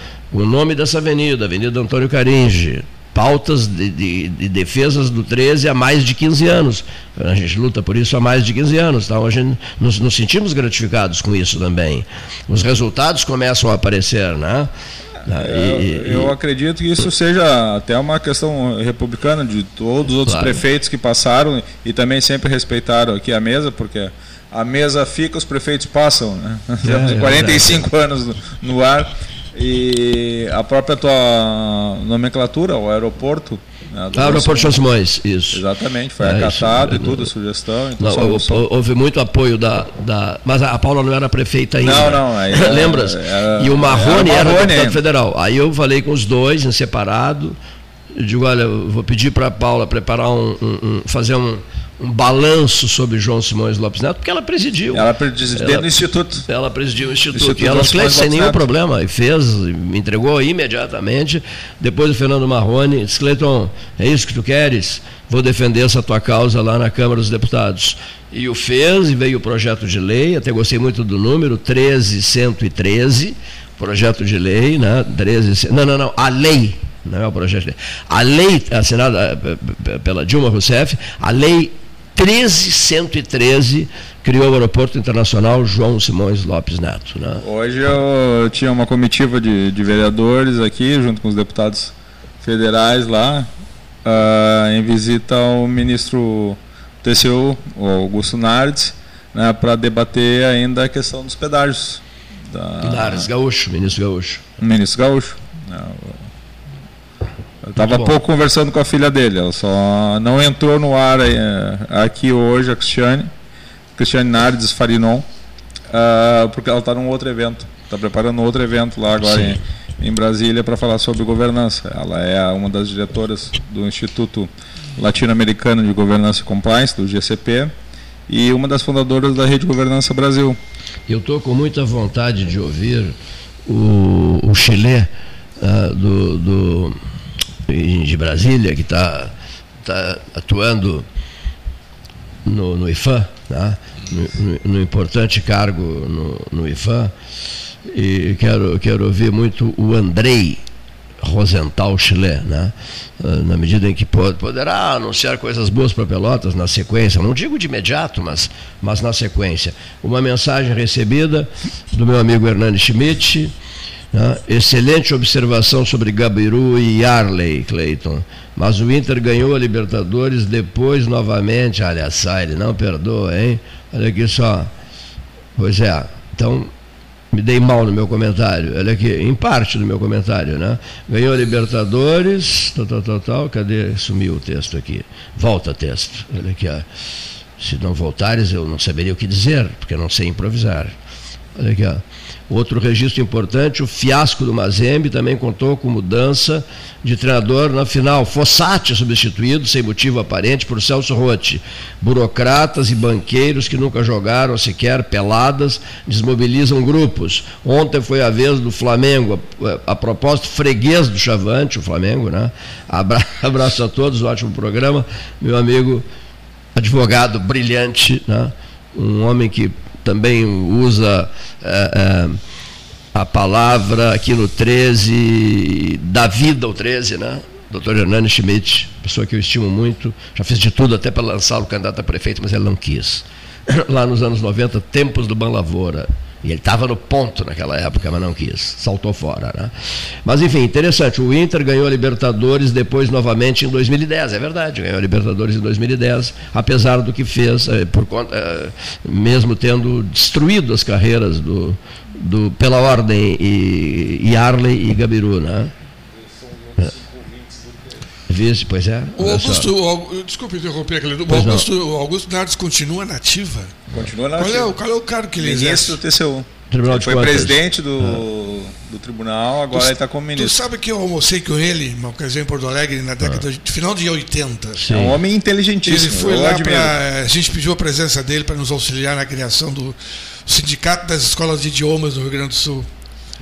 o nome dessa avenida, Avenida Antônio Caringe, pautas de, de, de, defesas do 13 há mais de 15 anos. A gente luta por isso há mais de 15 anos. Então a gente nos, nos sentimos gratificados com isso também. Os resultados começam a aparecer, né? É, eu, eu, acredito que isso seja até uma questão republicana de todos os outros claro. prefeitos que passaram e também sempre respeitaram aqui a mesa, porque a mesa fica, os prefeitos passam, né? Temos é, 45 é anos no, no ar e a própria tua nomenclatura, o aeroporto. Né, ah, aeroporto Simões, isso. Exatamente, foi é, acatado isso. e tudo, a sugestão. Então não, são, houve muito apoio da, da. Mas a Paula não era prefeita ainda. Não, não. Aí Lembras? Era, e o Marrone era, era deputado federal. Aí eu falei com os dois, em separado. Eu digo, olha, eu vou pedir para a Paula preparar um, um, um fazer um um balanço sobre João Simões Lopes Neto, porque ela presidiu. Ela presidiu dentro do Instituto. Ela presidiu o Instituto. Instituto e ela fez sem nenhum problema, e fez, me entregou imediatamente. Depois o Fernando Marrone disse, Cleiton, é isso que tu queres? Vou defender essa tua causa lá na Câmara dos Deputados. E o fez, e veio o projeto de lei, até gostei muito do número, 13113, projeto de lei, né? 13, não, não, não, a lei não é o projeto de lei. A lei assinada eh, pela Dilma Rousseff, a lei 13113 criou o Aeroporto Internacional João Simões Lopes Neto. Né? Hoje eu tinha uma comitiva de, de vereadores aqui, junto com os deputados federais lá, uh, em visita ao ministro TCU, Augusto Nardes, né, para debater ainda a questão dos pedágios. Da... Nardes Gaúcho, ministro Gaúcho. Ministro Gaúcho. Né, eu estava pouco conversando com a filha dele, ela só não entrou no ar eh, aqui hoje, a Cristiane, Cristiane Nardes Farinon, uh, porque ela está num outro evento, está preparando outro evento lá agora em, em, Brasília para falar sobre governança. Ela é uma das diretoras do Instituto Latino-Americano de Governança e Compliance, do GCP, e uma das fundadoras da Rede Governança Brasil. Eu estou com muita vontade de ouvir o, o Chile uh, do, do de Brasília, que está tá atuando no, no IFAM, tá? no, no, importante cargo no, no IFAM, e quero, quero ouvir muito o Andrei Rosenthal Chile, né? na medida em que poderá anunciar coisas boas para Pelotas na sequência, não digo de imediato, mas, mas na sequência. Uma mensagem recebida do meu amigo Hernani Schmidt, né? Excelente observação sobre Gabiru e Yarley, Clayton. Mas o Inter ganhou a Libertadores depois novamente. Olha só, ele não perdoa, hein? Olha aqui só. Pois é. Então, me dei mal no meu comentário. Olha aqui, em parte do meu comentário, né? Ganhou a Libertadores, tal, tal, tal, tal. Cadê? Sumiu o texto aqui. Volta texto. Olha aqui, ó. Se não voltares, eu não saberia o que dizer, porque eu não sei improvisar. Olha aqui, ó. Outro registro importante, o fiasco do Mazembe também contou com mudança de treinador na final. Fossati substituído, sem motivo aparente, por Celso Rotti. Burocratas e banqueiros que nunca jogaram sequer peladas desmobilizam grupos. Ontem foi a vez do Flamengo, a, propósito, freguês do Chavante, o Flamengo, né? Abra, abraço a todos, um ótimo programa. Meu amigo advogado brilhante, né? um homem que também usa é, é, a palavra aqui no 13, da vida ao 13, né? Dr. Hernani Schmidt, pessoa que eu estimo muito, já fez de tudo até para lançá-lo candidato a prefeito, mas ele não quis. Lá nos anos 90, tempos do Ban Lavoura, e ele estava no ponto naquela época, mas não quis, saltou fora. Né? Mas enfim, interessante, o Inter ganhou a Libertadores depois novamente em 2010, é verdade, ganhou a Libertadores em 2010, apesar do que fez, eh, por conta, eh, mesmo tendo destruído as carreiras do, do pela ordem e, e Arley e Gabiru. Né? Vice, pois é. O Augusto, o, desculpe interromper aquele. O Augusto, o Augusto Nardes continua nativa? Continua nativa. Qual é, qual é o cargo que ele exerce? Ministro do TCU. Tribunal ele foi Contas. presidente do, ah. do tribunal, agora tu, ele está como ministro. Tu sabe que eu almocei com ele, uma ocasião em Porto Alegre, na década ah. de final de 80. Sim. É um homem inteligentíssimo. Ele foi lá para. A gente pediu a presença dele para nos auxiliar na criação do Sindicato das Escolas de Idiomas do Rio Grande do Sul.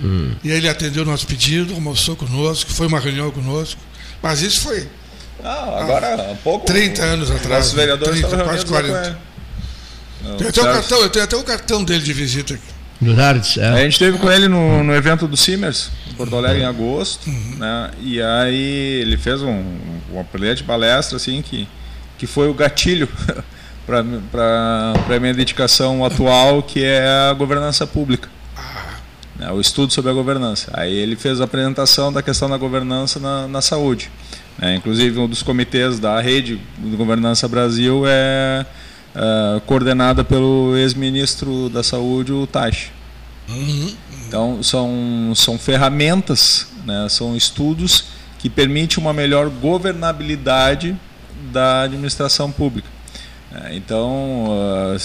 Hum. E aí ele atendeu o nosso pedido, almoçou conosco, foi uma reunião conosco. Mas isso foi. Não, agora há pouco. 30 anos atrás. Os vereadores 30, quase 40. Não, tem até o cartão, eu tenho até o cartão dele de visita aqui. Do Nardes, é. A gente esteve com ele no, no evento do Simers, em Porto Alegre, em agosto. Uhum. Né? E aí ele fez um, uma brilhante palestra, assim, que, que foi o gatilho para a minha dedicação atual, que é a governança pública. Né, o estudo sobre a governança. Aí ele fez a apresentação da questão da governança na, na saúde. Né? Inclusive, um dos comitês da rede de governança Brasil é, é coordenada pelo ex-ministro da Saúde, o Taish. Uhum. Então, são, são ferramentas, né? são estudos que permitem uma melhor governabilidade da administração pública. É, então, uh,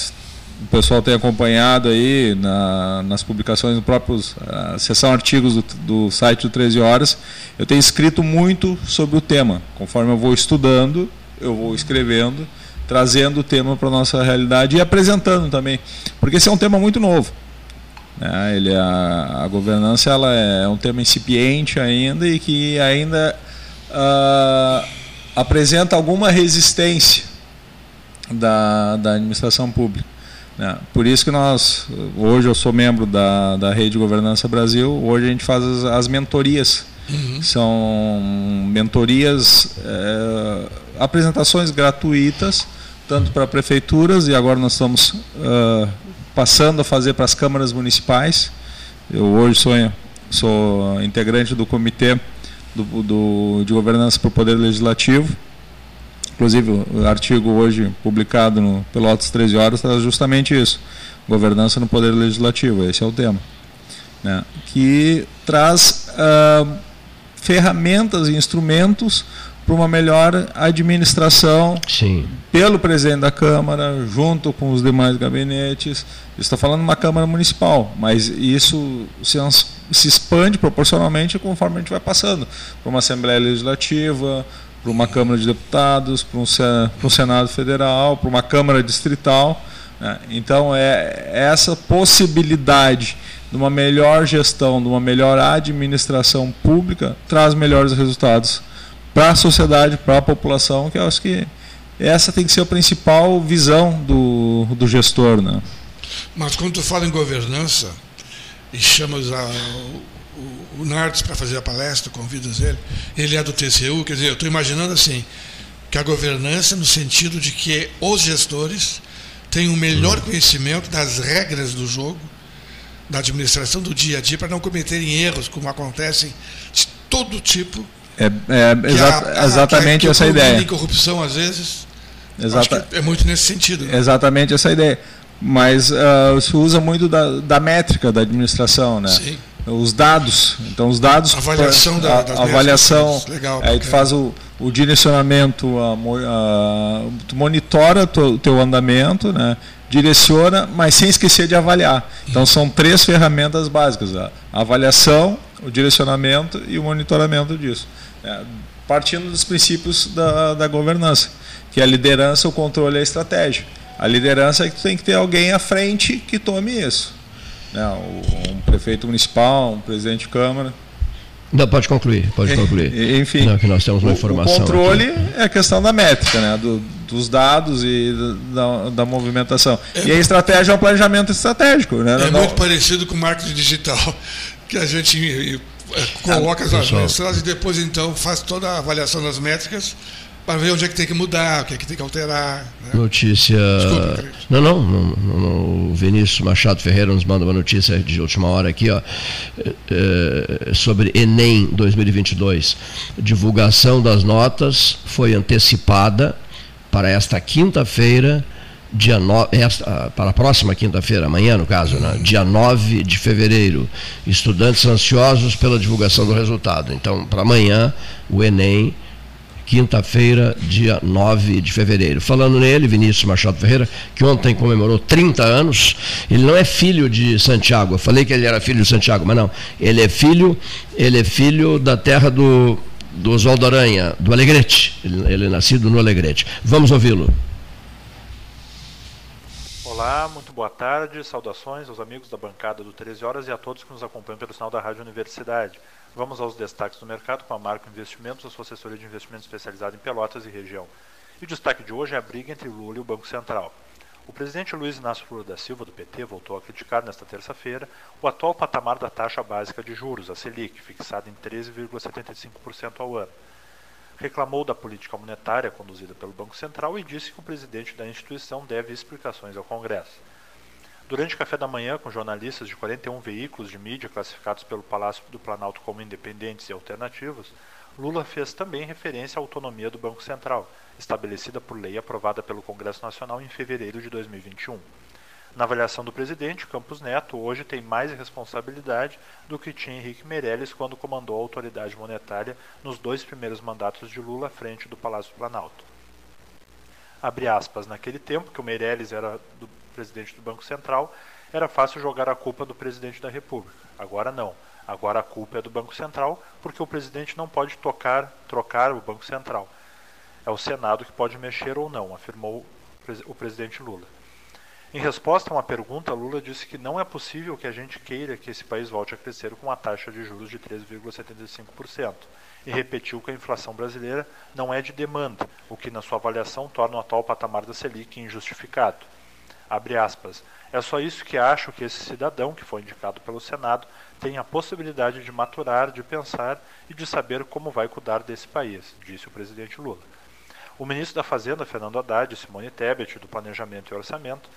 o pessoal tem acompanhado aí na, nas publicações do próprio uh, sessão artigos do, do, site do 13 Horas, eu tenho escrito muito sobre o tema. Conforme eu vou estudando, eu vou escrevendo, trazendo o tema para a nossa realidade e apresentando também, porque esse é um tema muito novo. Né? Ele, a, a governança ela é um tema incipiente ainda e que ainda uh, apresenta alguma resistência da, da administração pública. Né? Por isso que nós, hoje eu sou membro da, da Rede Governança Brasil, hoje a gente faz as, as mentorias. Uhum. São mentorias, é, apresentações gratuitas, tanto para prefeituras, e agora nós estamos uh, passando a fazer para as câmaras municipais. Eu hoje sou, sou integrante do comitê do, do, de governança para o Poder Legislativo, Inclusive, o artigo hoje publicado no Pelotas 13 Horas traz justamente isso: governança no Poder Legislativo. Esse é o tema. Né? Que traz uh, ferramentas e instrumentos para uma melhor administração Sim. pelo presidente da Câmara, junto com os demais gabinetes. Está falando uma Câmara Municipal, mas isso se, se expande proporcionalmente conforme a gente vai passando para uma Assembleia Legislativa, para uma Câmara de Deputados, para um, para um Senado Federal, para uma Câmara Distrital. Né? Então, é essa possibilidade de uma melhor gestão, de uma melhor administração pública, traz melhores resultados para a sociedade, para a população, que eu acho que essa tem que ser a principal visão do, do gestor. Né? Mas quando tu fala em governança e chamas a, o, o Nardes para fazer a palestra, convidas ele, ele é do TCU, quer dizer, eu estou imaginando assim, que a governança no sentido de que os gestores têm um melhor conhecimento das regras do jogo, da administração do dia a dia, para não cometerem erros, como acontecem de todo tipo. É, é exa a, a, exatamente que essa ideia. corrupção, às vezes. Exata, é muito nesse sentido. Né? Exatamente essa ideia. Mas uh, se usa muito da, da métrica da administração, né? Sim os dados. Então, os dados. Avaliação da, a, avaliação. Legal, aí tu faz o, o direcionamento, a, a, tu monitora o teu andamento, né? direciona, mas sem esquecer de avaliar. Então, são três ferramentas básicas: a avaliação, o direcionamento e o monitoramento disso. É, partindo dos princípios da, da governança, que é a liderança, o controle e a estratégia. A liderança é que tu tem que ter alguém à frente que tome isso né, um prefeito municipal, um presidente de Câmara. Não, pode concluir, pode concluir. Enfim, Não, que nós temos uma informação. O controle aqui. é a questão da métrica, né, do, dos dados e da, da movimentação. É, e a estratégia é o planejamento estratégico. Né, é não, muito parecido com o marketing digital, que a gente eh, coloca as mensagens e depois então faz toda a avaliação das métricas para ver onde é que tem que mudar, o que é que tem que alterar. Né? Notícia. Desculpa, não, não, não, não, O Vinícius Machado Ferreira nos manda uma notícia de última hora aqui, ó, é, sobre Enem 2022. Divulgação das notas foi antecipada para esta quinta-feira. Dia no, esta, para a próxima quinta-feira, amanhã no caso, né? dia 9 de fevereiro. Estudantes ansiosos pela divulgação do resultado. Então, para amanhã, o Enem quinta-feira, dia 9 de fevereiro. Falando nele, Vinícius Machado Ferreira, que ontem comemorou 30 anos, ele não é filho de Santiago. Eu falei que ele era filho de Santiago, mas não. Ele é filho, ele é filho da terra do, do Oswaldo Aranha, do Alegrete. Ele, ele é nascido no Alegrete. Vamos ouvi-lo. Olá, muito boa tarde, saudações aos amigos da bancada do 13 Horas e a todos que nos acompanham pelo sinal da Rádio Universidade. Vamos aos destaques do mercado com a Marco Investimentos, a sua assessoria de investimentos especializada em Pelotas e região. E o destaque de hoje é a briga entre Lula e o Banco Central. O presidente Luiz Inácio Lula da Silva, do PT, voltou a criticar nesta terça-feira o atual patamar da taxa básica de juros, a Selic, fixada em 13,75% ao ano. Reclamou da política monetária conduzida pelo Banco Central e disse que o presidente da instituição deve explicações ao Congresso. Durante o café da manhã, com jornalistas de 41 veículos de mídia classificados pelo Palácio do Planalto como independentes e alternativos, Lula fez também referência à autonomia do Banco Central, estabelecida por lei aprovada pelo Congresso Nacional em fevereiro de 2021. Na avaliação do presidente, Campos Neto hoje tem mais responsabilidade do que tinha Henrique Meirelles quando comandou a autoridade monetária nos dois primeiros mandatos de Lula à frente do Palácio do Planalto. Aspas, naquele tempo que o Meirelles era do presidente do Banco Central, era fácil jogar a culpa do presidente da República. Agora não. Agora a culpa é do Banco Central, porque o presidente não pode tocar, trocar o Banco Central. É o Senado que pode mexer ou não, afirmou o presidente Lula. Em resposta a uma pergunta, Lula disse que não é possível que a gente queira que esse país volte a crescer com uma taxa de juros de 13,75%, e repetiu que a inflação brasileira não é de demanda, o que, na sua avaliação, torna o atual patamar da Selic injustificado. Abre aspas. É só isso que acho que esse cidadão, que foi indicado pelo Senado, tem a possibilidade de maturar, de pensar e de saber como vai cuidar desse país, disse o presidente Lula. O ministro da Fazenda, Fernando Haddad, e Simone Tebet, do Planejamento e Orçamento,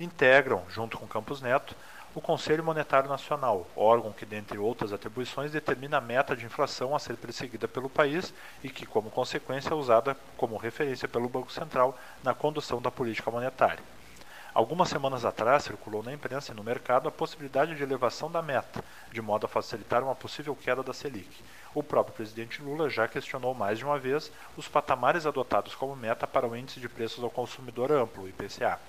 integram, junto com Campos Neto, o Conselho Monetário Nacional, órgão que, dentre outras atribuições, determina a meta de inflação a ser perseguida pelo país e que, como consequência, é usada como referência pelo Banco Central na condução da política monetária. Algumas semanas atrás circulou na imprensa e no mercado a possibilidade de elevação da meta, de modo a facilitar uma possível queda da Selic. O próprio presidente Lula já questionou mais de uma vez os patamares adotados como meta para o índice de preços ao consumidor amplo, IPCA.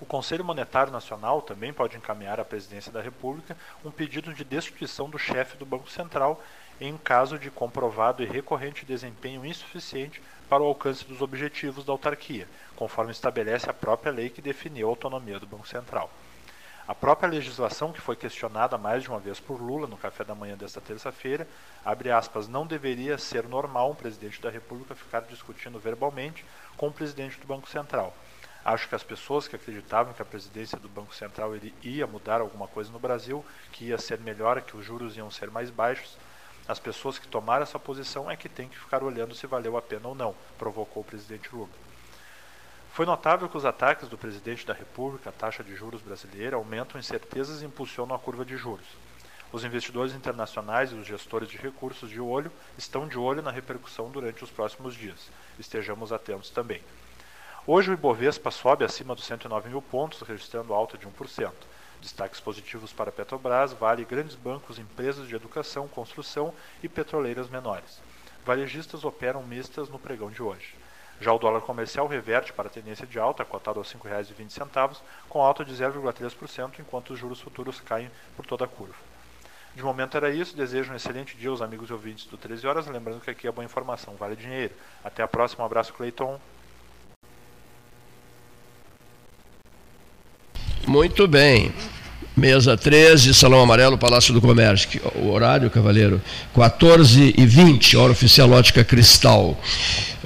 O Conselho Monetário Nacional também pode encaminhar à Presidência da República um pedido de destituição do chefe do Banco Central em caso de comprovado e recorrente desempenho insuficiente para o alcance dos objetivos da autarquia, conforme estabelece a própria lei que definiu a autonomia do Banco Central. A própria legislação, que foi questionada mais de uma vez por Lula no café da manhã desta terça-feira, abre aspas, não deveria ser normal um presidente da República ficar discutindo verbalmente com o presidente do Banco Central. Acho que as pessoas que acreditavam que a presidência do Banco Central ia mudar alguma coisa no Brasil, que ia ser melhor, que os juros iam ser mais baixos, as pessoas que tomaram essa posição é que têm que ficar olhando se valeu a pena ou não, provocou o presidente Lula. Foi notável que os ataques do presidente da República à taxa de juros brasileira aumentam incertezas e impulsionam a curva de juros. Os investidores internacionais e os gestores de recursos de olho estão de olho na repercussão durante os próximos dias. Estejamos atentos também. Hoje o Ibovespa sobe acima dos 109 mil pontos, registrando alta de 1%. Destaques positivos para Petrobras, Vale, grandes bancos, empresas de educação, construção e petroleiras menores. Varejistas operam mistas no pregão de hoje. Já o dólar comercial reverte para a tendência de alta, cotado a R$ 5,20, com alta de 0,3%, enquanto os juros futuros caem por toda a curva. De momento era isso. Desejo um excelente dia aos amigos e ouvintes do 13 Horas. Lembrando que aqui é boa informação, vale dinheiro. Até a próxima. Um abraço, Cleiton. Muito bem. Mesa 13, Salão Amarelo, Palácio do Comércio. O horário, cavaleiro? 14 e 20, hora oficial ótica cristal.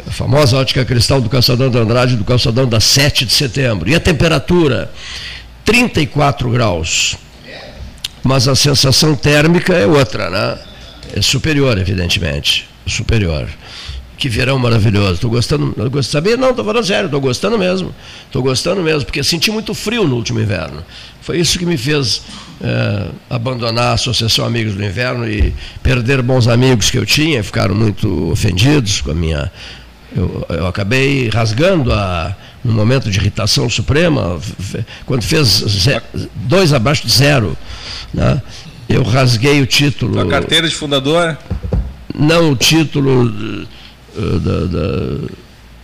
A famosa ótica cristal do Calçadão da Andrade, do Calçadão da 7 de setembro. E a temperatura? 34 graus. Mas a sensação térmica é outra, né? É superior, evidentemente. Superior. Que verão maravilhoso. Estou gostando. Gost... Sabia? Não, estou falando sério, estou gostando mesmo. Estou gostando mesmo, porque senti muito frio no último inverno. Foi isso que me fez é, abandonar a Associação Amigos do Inverno e perder bons amigos que eu tinha, ficaram muito ofendidos com a minha. Eu, eu acabei rasgando a, no momento de irritação suprema, quando fez zero, dois abaixo de zero. Né? Eu rasguei o título. A carteira de fundador? Não, o título da, da,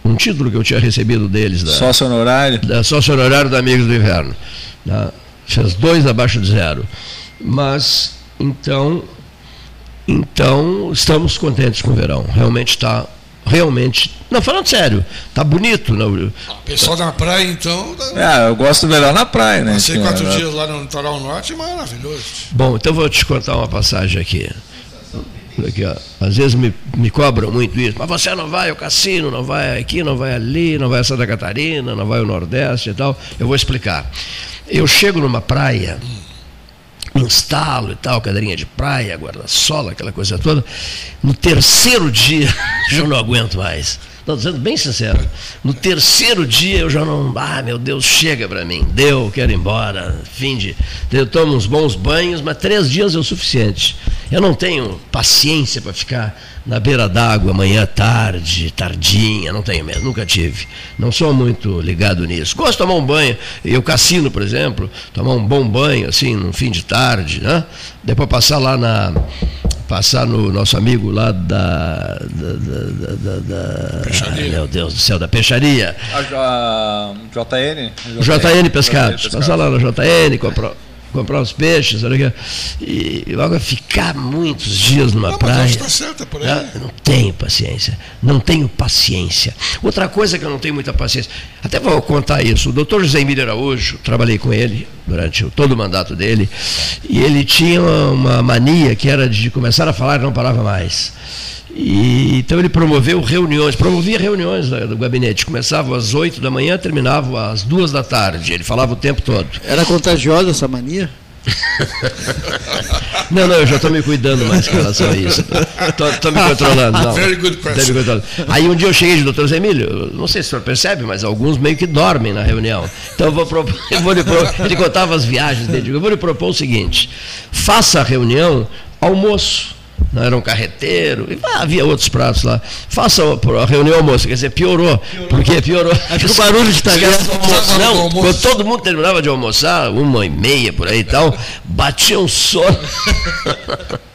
um título que eu tinha recebido deles. Da, sócio honorário? Da sócio honorário da Amigos do Inverno. Né? Fez dois abaixo de zero. Mas, então, então estamos contentes com o verão. Realmente está realmente. Não, falando sério, tá bonito. Não, Pessoal na praia, então. É, eu gosto verão na praia, né? Passei quatro dias lá no Litoral Norte, maravilhoso. Bom, então vou te contar uma passagem aqui. Aqui, ó. Às vezes me, me cobram muito isso. Mas você não vai ao cassino, não vai aqui, não vai ali, não vai a Santa Catarina, não vai ao Nordeste e tal. Eu vou explicar. Eu chego numa praia, instalo e tal, cadeirinha de praia, guarda-sola, aquela coisa toda. No terceiro dia, eu não aguento mais. Estou dizendo bem sincero. No terceiro dia eu já não. Ah, meu Deus, chega para mim. Deu, quero ir embora. Fim de. Eu tomo uns bons banhos, mas três dias é o suficiente. Eu não tenho paciência para ficar na beira d'água manhã, tarde, tardinha. Não tenho mesmo, nunca tive. Não sou muito ligado nisso. Gosto de tomar um banho. Eu cassino, por exemplo, tomar um bom banho, assim, no fim de tarde, né? Depois passar lá na passar no nosso amigo lá da. da, da, da, da ah, meu Deus do céu, da peixaria. A, JN? JN, JN Pescados. Passar lá na JN, comprar comprar os peixes, aqui, e logo ficar muitos dias numa não, praia. Mas tá certa por aí. Eu não tenho paciência, não tenho paciência. Outra coisa que eu não tenho muita paciência, até vou contar isso. O doutor José Emílio Araújo, trabalhei com ele durante todo o mandato dele, e ele tinha uma mania que era de começar a falar e não parava mais. E, então ele promoveu reuniões, promovia reuniões do gabinete. Começava às 8 da manhã, terminava às 2 da tarde. Ele falava o tempo todo. Era contagiosa essa mania? não, não, eu já estou me cuidando mais com relação a isso. Estou me controlando. Não. Very good question. Me Aí um dia eu cheguei de doutor Zé Emílio, não sei se o senhor percebe, mas alguns meio que dormem na reunião. Então eu vou, propor, eu vou lhe propor, ele contava as viagens dele. Eu vou lhe propor o seguinte: faça a reunião almoço não era um carreteiro, e ah, havia outros pratos lá. Faça a reunião almoço, quer dizer, piorou. piorou. Porque piorou. Acho que o barulho de talher. Não, quando todo mundo terminava de almoçar, uma e meia por aí e tal, batia um sono.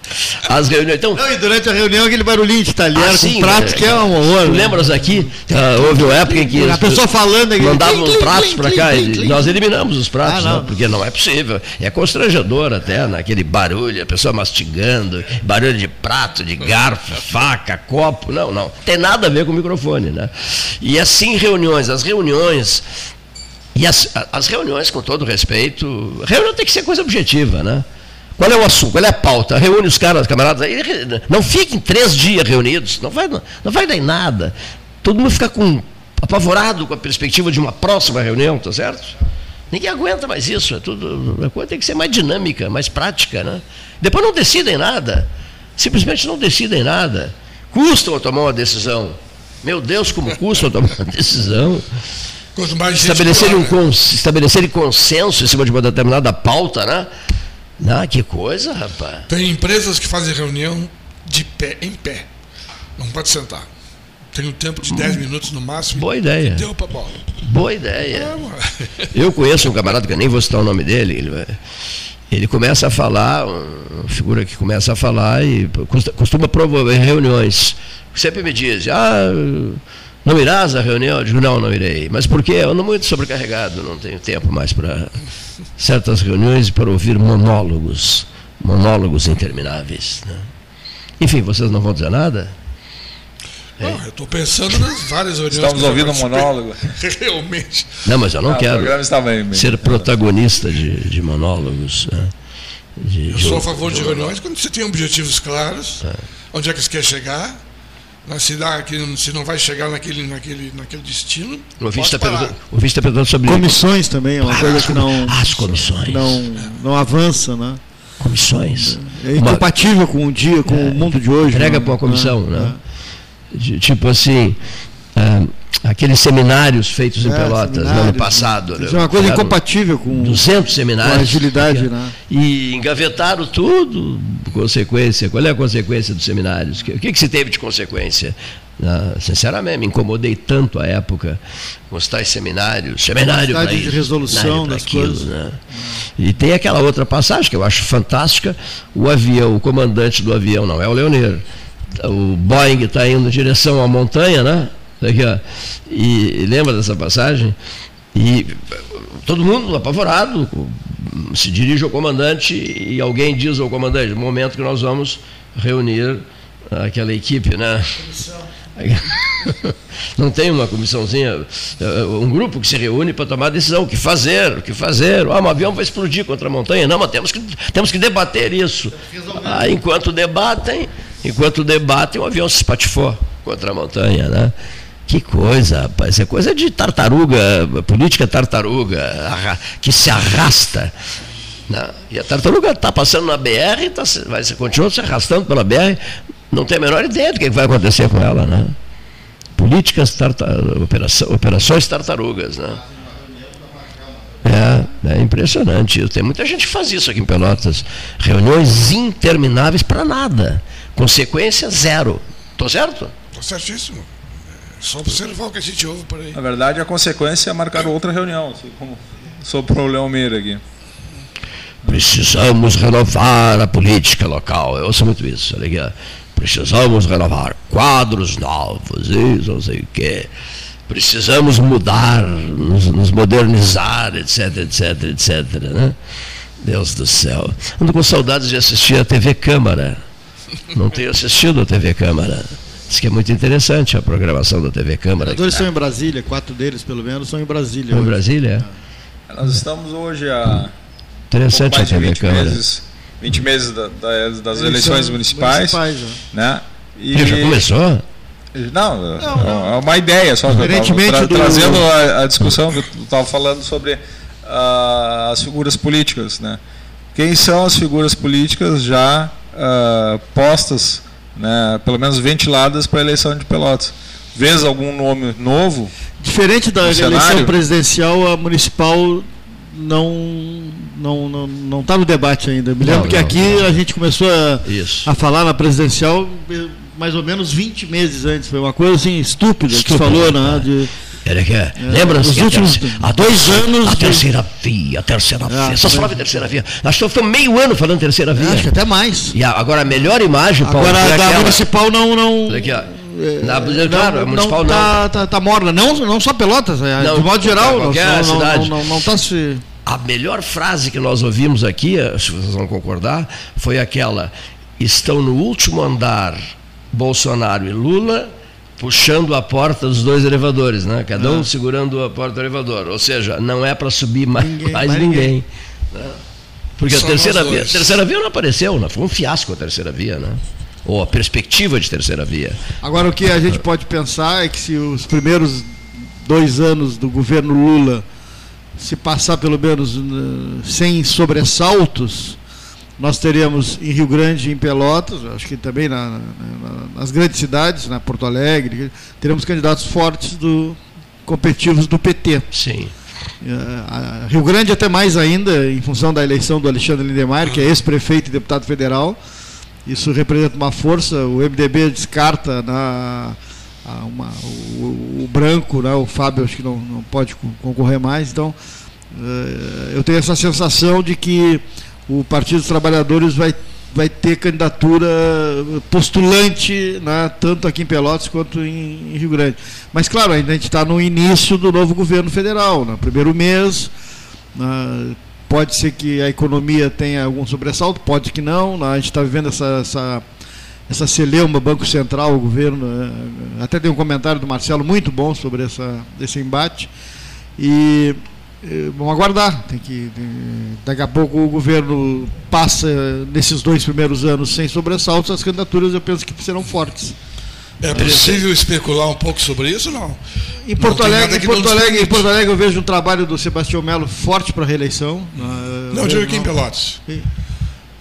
As reuniões. Então, não, e durante a reunião aquele barulhinho de talher ah, com pratos é, que é um horror. Né? lembras aqui? Uh, houve uma época em que. A pessoa falando aqui. Mandavam os pratos para cá e nós eliminamos os pratos, ah, não. Não, porque não é possível. É constrangedor até, naquele barulho, a pessoa mastigando, barulho de prato, de garfo, faca, copo. Não, não. Tem nada a ver com o microfone, né? E assim reuniões. As reuniões e as, as reuniões, com todo respeito, reunião tem que ser coisa objetiva, né? Qual é o assunto? Qual é a pauta? Reúne os caras, camaradas aí. Não fiquem três dias reunidos. Não vai, não, não vai dar em nada. Todo mundo fica com, apavorado com a perspectiva de uma próxima reunião, tá certo? Ninguém aguenta mais isso. É tudo, a coisa tem que ser mais dinâmica, mais prática. Né? Depois não decidem nada. Simplesmente não decidem nada. Custam a tomar uma decisão. Meu Deus, como custa tomar uma decisão. Estabelecerem, um, estabelecerem consenso em cima de uma determinada pauta, né? Não, que coisa, rapaz. Tem empresas que fazem reunião de pé, em pé. Não pode sentar. Tem um tempo de 10 hum. minutos no máximo. Boa ideia. Deu pra bola. Boa ideia. É, eu conheço um camarada que eu nem vou citar o nome dele. Ele, ele começa a falar, uma figura que começa a falar e costuma promover reuniões. Sempre me diz, ah, não irás à reunião? Eu digo, não, não irei. Mas por quê? Eu ando muito sobrecarregado, não tenho tempo mais para certas reuniões para ouvir monólogos, monólogos intermináveis. Né? Enfim, vocês não vão dizer nada? Não, eu estou pensando nas várias reuniões. Estamos ouvindo um monólogo. Realmente. Não, mas eu não, quero ser protagonista de, de monólogos. Né? De, eu sou a favor de, de reuniões quando você tem objetivos claros, é. onde é que você quer chegar, né, se, dá, se não vai chegar naquele, naquele, naquele destino. O ouvinte está perguntando, tá perguntando sobre. Comissões também, é uma ah, coisa que não. As comissões. Não, não avança, né? Comissões. É incompatível uma, com o dia, com é, o mundo de hoje. Entrega né? para uma comissão, é, né? É. De, tipo assim. Uh, aqueles seminários feitos em é, Pelotas no ano passado. Né? Isso é uma coisa incompatível com 200 seminários. Com agilidade, né? E engavetaram tudo, consequência. Qual é a consequência dos seminários? O que, que se teve de consequência? Ah, sinceramente, me incomodei tanto à época com os tais seminários, seminário para de resolução das aquilo, coisas. Né? E tem aquela outra passagem que eu acho fantástica, o avião, o comandante do avião, não é o Leonir, o Boeing está indo em direção à montanha, né? Aqui, ó. E, lembra dessa passagem? E todo mundo apavorado se dirige ao comandante e alguém diz ao comandante, momento que nós vamos reunir aquela equipe, né? Não tem uma comissãozinha, eh, um grupo que se reúne para tomar decisão, o que fazer, o que fazer. Ah, um avião vai explodir contra a montanha. Não, mas temos que, temos que debater isso. Ah, enquanto debatem, Enquanto debatem, um avião se espatifou contra a montanha, né? Que coisa, rapaz. É coisa de tartaruga, política tartaruga, que se arrasta. Né? E a tartaruga está passando na BR, tá, vai, continua se arrastando pela BR, não tem a menor ideia do que vai acontecer com ela. Né? Políticas, tartar, operações tartarugas. Né? É, é impressionante. Tem muita gente que faz isso aqui em Pelotas. Reuniões intermináveis para nada. Consequência zero. Estou certo? Estou certíssimo. Só observar o que a gente ouve por aí. Na verdade, a consequência é marcar outra reunião, assim como sobre o problema Meira aqui. Precisamos renovar a política local. Eu ouço muito isso, olha aqui. Precisamos renovar quadros novos, isso, não sei o quê. Precisamos mudar, nos, nos modernizar, etc, etc, etc. Né? Deus do céu. Ando com saudades de assistir a TV Câmara. Não tenho assistido a TV Câmara. Diz que é muito interessante a programação da TV Câmara. Os são em Brasília, quatro deles pelo menos são em Brasília. Em Brasília? É. Nós estamos hoje a. Interessante um a TV 20 Câmara. Meses, 20 meses da, da, das eleições municipais. municipais né? E, já começou? Não, não, é uma ideia só. Diferentemente tra do... Trazendo a, a, discussão que eu estava falando sobre uh, as figuras políticas. Né? Quem são as figuras políticas já uh, postas né, pelo menos ventiladas para a eleição de Pelotas. Vês algum nome novo? Diferente da eleição cenário? presidencial, a municipal não não não não está no debate ainda. Me lembro não, que não, aqui não. a gente começou a, a falar na presidencial mais ou menos 20 meses antes. Foi uma coisa assim estúpida, estúpida que falou, né? De, era que, é, Lembra-se que últimos a dois anos. A de... terceira via, a terceira é, via. Só falava em terceira via. Nós estamos meio ano falando terceira via. É, acho que até mais. E a, agora a melhor imagem, Paulo, Agora é da aquela... municipal não. não... Aqui. É, na, claro, a municipal não. Tá, tá, tá morna. Não, não só Pelotas, é, não, de modo geral. Não, cidade. não, não, não tá se. A melhor frase que nós ouvimos aqui, se vocês vão concordar, foi aquela: estão no último andar Bolsonaro e Lula puxando a porta dos dois elevadores, né? Cada um ah. segurando a porta do elevador. Ou seja, não é para subir mais ninguém. Mais ninguém. ninguém né? Porque Só a terceira via, a terceira via não apareceu, né? foi um fiasco a terceira via, né? Ou a perspectiva de terceira via. Agora o que a gente pode pensar é que se os primeiros dois anos do governo Lula se passar pelo menos uh, sem sobressaltos, nós teremos em Rio Grande e em Pelotas, acho que também na, na, nas grandes cidades, na Porto Alegre, teremos candidatos fortes do competitivos do PT. Sim. Uh, Rio Grande até mais ainda, em função da eleição do Alexandre Lindemeyer, que é ex-prefeito e deputado federal. Isso representa uma força. O MDB descarta na, uma, o, o, branco, né, o Fábio acho que não, não pode concorrer mais. Então, uh, eu tenho essa sensação de que o Partido dos Trabalhadores vai, vai ter candidatura postulante, né, tanto aqui em Pelotas quanto em, em Rio Grande. Mas, claro, ainda a gente está no início do novo governo federal, no primeiro mês. Né, pode ser que a economia tenha algum sobressalto, pode que não. Né, a gente está vivendo essa, essa, essa celeuma, Banco Central, o governo. Né, até tem um comentário do Marcelo muito bom sobre essa, esse embate. E vamos aguardar. Tem que, daqui a pouco o governo passa nesses dois primeiros anos sem sobressaltos, as candidaturas eu penso que serão fortes. É possível especular um pouco sobre isso não? Em Porto, não Alegre, em Porto, Alegre, em Porto Alegre eu vejo um trabalho do Sebastião Melo forte para a reeleição. Não, digo aqui em Pelotas.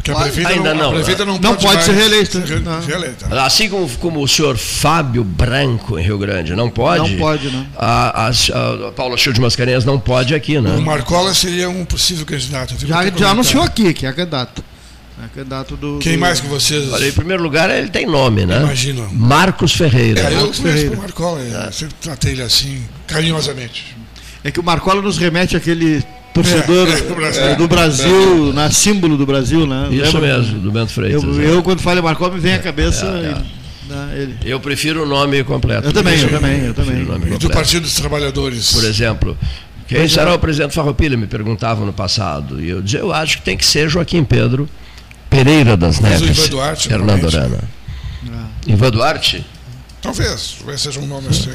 Que a prefeita Ainda não. A prefeita não, não pode, pode ser reeleita. reeleita. Assim como, como o senhor Fábio Branco em Rio Grande não pode. Não pode, não. A, a, a Paula Chiu de Mascarenhas não pode aqui, né? O Marcola seria um possível candidato. Já, já anunciou aqui que é candidato. É candidato do. Quem do... mais que vocês. Olha, em primeiro lugar, ele tem nome, né? Imagina. Marcos Ferreira. É, eu Marcos conheço Ferreira. o Marcola, é. sempre tratei ele assim, carinhosamente. É que o Marcola nos remete àquele torcedor é, é, do Brasil, na símbolo do Brasil, né? Isso Lembra? mesmo, do Bento Freitas. Eu, é. eu quando falo Marcó, me vem à cabeça. É, ele, né, ele. Eu prefiro o nome completo. Eu também, eu também, eu também. E do Partido dos Trabalhadores. Por exemplo. Quem será o presidente Farroupilha? Me perguntavam no passado. E eu dizia, eu acho que tem que ser Joaquim Pedro Pereira das Neves. Mas o Ivan Duarte. Fernando Arana. Ah. Ivan Duarte? Talvez, talvez seja um nome assim.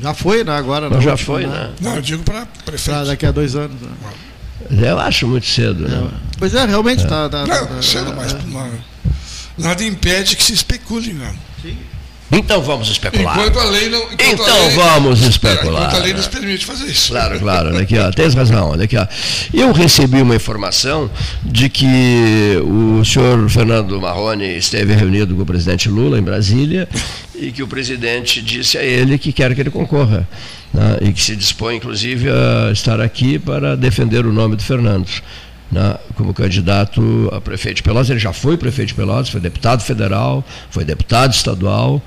Já foi, né? Agora. Não, já foi, né? Não, eu digo para prefeito. Pra daqui a dois anos. Né? Eu acho muito cedo, né? Pois é, realmente está. É. Tá, tá, não, tá, cedo, mas. É. nada impede que se especule, não. Sim. Então vamos especular. Enquanto a lei não. Então lei, vamos especular. Enquanto a lei nos permite fazer isso. Claro, claro. Olha aqui, ó, tens razão. Olha aqui, ó. Eu recebi uma informação de que o senhor Fernando Marrone esteve reunido com o presidente Lula em Brasília e que o presidente disse a ele que quer que ele concorra. Né, e que se dispõe, inclusive, a estar aqui para defender o nome do Fernando né, como candidato a prefeito de Pelotas. Ele já foi prefeito de Pelotas, foi deputado federal, foi deputado estadual.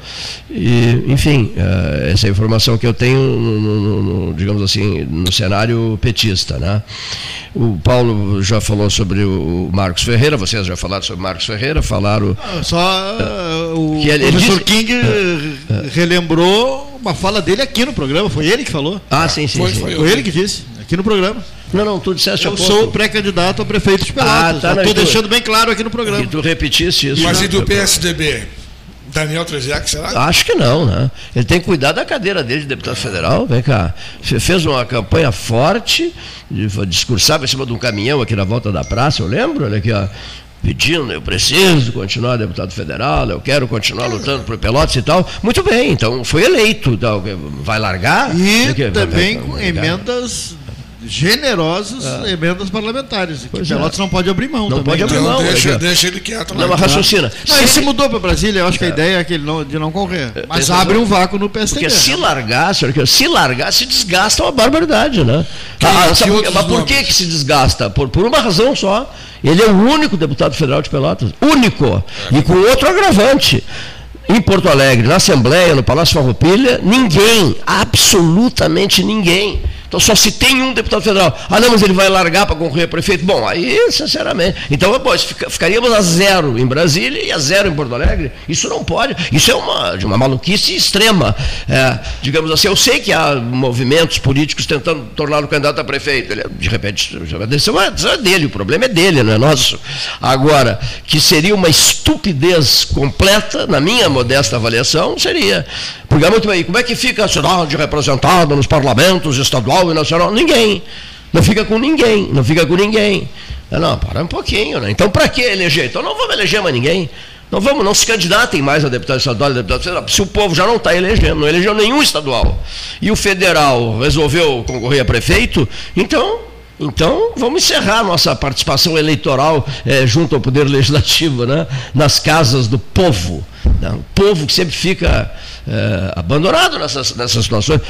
E, enfim, é, essa é a informação que eu tenho, no, no, no, digamos assim, no cenário petista. Né? O Paulo já falou sobre o Marcos Ferreira, vocês já falaram sobre o Marcos Ferreira, falaram. Ah, só uh, o que ele, professor disse, King relembrou uma fala dele aqui no programa, foi ele que falou. Ah, sim, sim. Foi, sim. foi, foi ele que disse, aqui no programa. Não, não, tu disseste Eu sou pré-candidato a prefeito de Pelotas. Ah, tá, Estou deixando bem claro aqui no programa. E tu repetiste isso. Mas né? e do PSDB? Daniel Treziak, será? Acho que não, né? Ele tem que cuidar da cadeira dele de deputado federal. Vem cá. Fez uma campanha forte, discursava em cima de um caminhão aqui na volta da praça, eu lembro, olha aqui, ó pedindo, eu preciso continuar deputado federal, eu quero continuar lutando por Pelotas e tal. Muito bem, então foi eleito. Então, vai largar? E também com emendas generosos é. emendas parlamentares. Que pois Pelotas é. não pode abrir mão. Não também. pode abrir mão. Deixa, deixa ele quieto lá. Não, mas raciocina. Não, ele se mudou para Brasília, eu acho que a é. ideia é que ele não, de não correr. É, mas abre um vácuo no PSDB. Porque se largar, senhor, se largar, se desgasta uma barbaridade, né? Ah, sabe, mas por que, que se desgasta? Por, por uma razão só. Ele é o único deputado federal de Pelotas. Único. E com outro agravante em Porto Alegre, na Assembleia, no Palácio Farroupilha, ninguém, absolutamente ninguém então só se tem um deputado federal. Ah, não, mas ele vai largar para concorrer a prefeito. Bom, aí, sinceramente. Então, pô, ficaríamos a zero em Brasília e a zero em Porto Alegre. Isso não pode. Isso é uma, de uma maluquice extrema. É, digamos assim, eu sei que há movimentos políticos tentando tornar o candidato a prefeito. Ele, de repente, isso é dele, o problema é dele, não é nosso. Agora, que seria uma estupidez completa, na minha modesta avaliação, seria. Porque é muito bem, como é que fica a cidade representada nos parlamentos estadual e nacional? Ninguém. Não fica com ninguém, não fica com ninguém. Não, não para um pouquinho, né? Então para que eleger? Então não vamos eleger mais ninguém. Não vamos, não se candidatem mais a deputado estadual e deputado federal, se o povo já não está elegendo, não elegeu nenhum estadual. E o federal resolveu concorrer a prefeito, então então, vamos encerrar nossa participação eleitoral é, junto ao Poder Legislativo, né? nas casas do povo. Né? O povo que sempre fica é, abandonado nessas, nessas situações.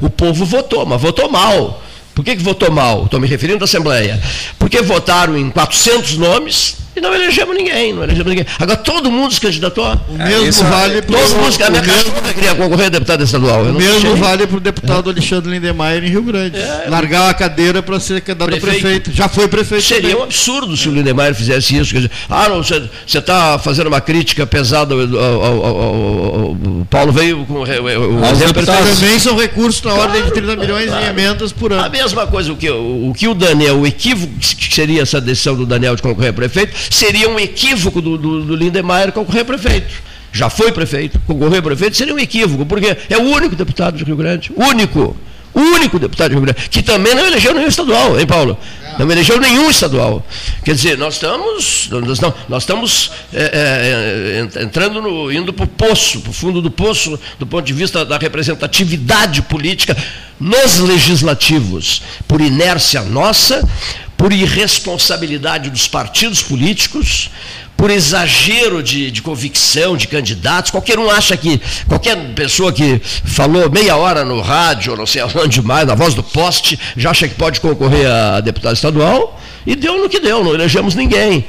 O povo votou, mas votou mal. Por que, que votou mal? Estou me referindo à Assembleia. Porque votaram em 400 nomes e não elegemos ninguém, não elegemos ninguém. Agora todo mundo se candidatou. O é, mesmo vale para todo mundo, a minha cachorra queria concorrer a deputado estadual. O mesmo vale para o deputado é. Alexandre Lindemeyer em Rio Grande. É, Largar a cadeira para ser candidato prefeito. a prefeito. Já foi prefeito. Seria também. um absurdo se o Lindemeyer fizesse isso. Dizer, ah, não, você está fazendo uma crítica pesada ao, ao, ao, ao Paulo veio com o, exemplo. Também são recursos na ordem de 30 milhões claro. em emendas por ano. A mesma coisa, o que o, o, que o Daniel, o equívoco que seria essa decisão do Daniel de concorrer a prefeito, seria um equívoco do, do, do Lindemeyer concorrer prefeito. Já foi prefeito, concorrer prefeito seria um equívoco, porque é o único deputado do Rio Grande, único, o único deputado do Rio Grande, que também não elegeu nenhum estadual, hein, Paulo? Não elegeu nenhum estadual. Quer dizer, nós estamos, nós, não, nós estamos é, é, entrando no, indo para o poço, para o fundo do poço, do ponto de vista da representatividade política nos legislativos, por inércia nossa, por irresponsabilidade dos partidos políticos, por exagero de, de, convicção de candidatos. Qualquer um acha que, qualquer pessoa que falou meia hora no rádio, não sei aonde mais, na voz do poste, já acha que pode concorrer a deputado estadual. E deu no que deu, não elegemos ninguém.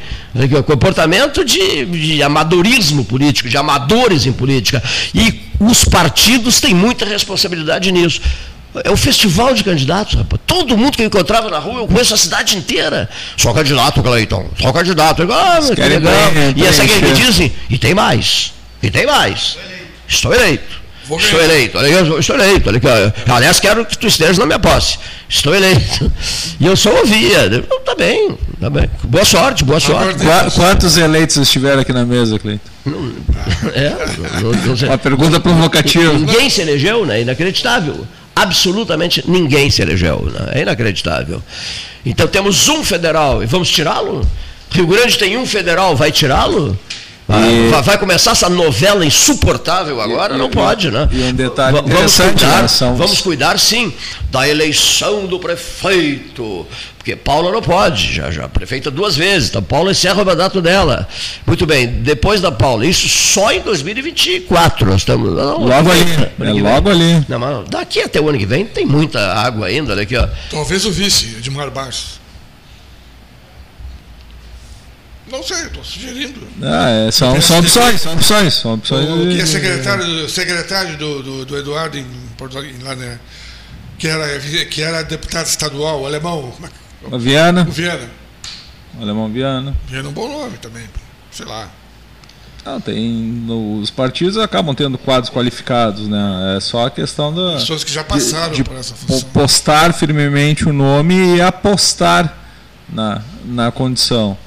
Comportamento de, de amadorismo político, de amadores em política. E os partidos têm muita responsabilidade nisso. É o festival de candidatos, rapaz. Todo mundo que eu encontrava na rua, eu conheço a cidade inteira. Só candidato, Cleiton. Só candidato. Ah, que legal. e essa que me dizem, e tem mais. E tem mais. Estou eleito. Estou eleito. Estou eleito. Olha, aliás, quero que tu estejas na minha posse. Estou eleito. E eu só ouvia. Tá bem, tá bem. Boa sorte, boa sorte. Quantos eleitos estiveram aqui na mesa, Cleiton? É, não, não, Uma pergunta provocativa. Ninguém se elegeu, né? Inacreditável absolutamente ninguém se elegeu. Né? É inacreditável. Então temos um federal e vamos tirá-lo? Rio Grande tem um federal, vai tirá-lo? E... Vai começar essa novela insuportável agora? E, não pode, né? E um detalhe vamos cuidar, né? vamos cuidar sim da eleição do prefeito. Porque Paula não pode, já, já prefeita duas vezes. Então Paula encerra o mandato dela. Muito bem, depois da Paula, isso só em 2024. Nós estamos. Não, logo ali. É logo ali. Não, mas daqui até o ano que vem tem muita água ainda. Olha aqui, ó. Talvez o vice, Edmar Barros. Não sei, estou sugerindo. Ah, é, são, são opções, são opções. São opções o, que é secretário, secretário do, do, do Eduardo em Porto lá, né? Que era, que era deputado estadual, alemão. O Viana. O Viana. O alemão Viana. Viana é um bom nome também, sei lá. Não, tem, os partidos acabam tendo quadros qualificados, né? É só a questão da. Pessoas que já passaram de, de por essa função. Postar firmemente o nome e apostar na, na condição.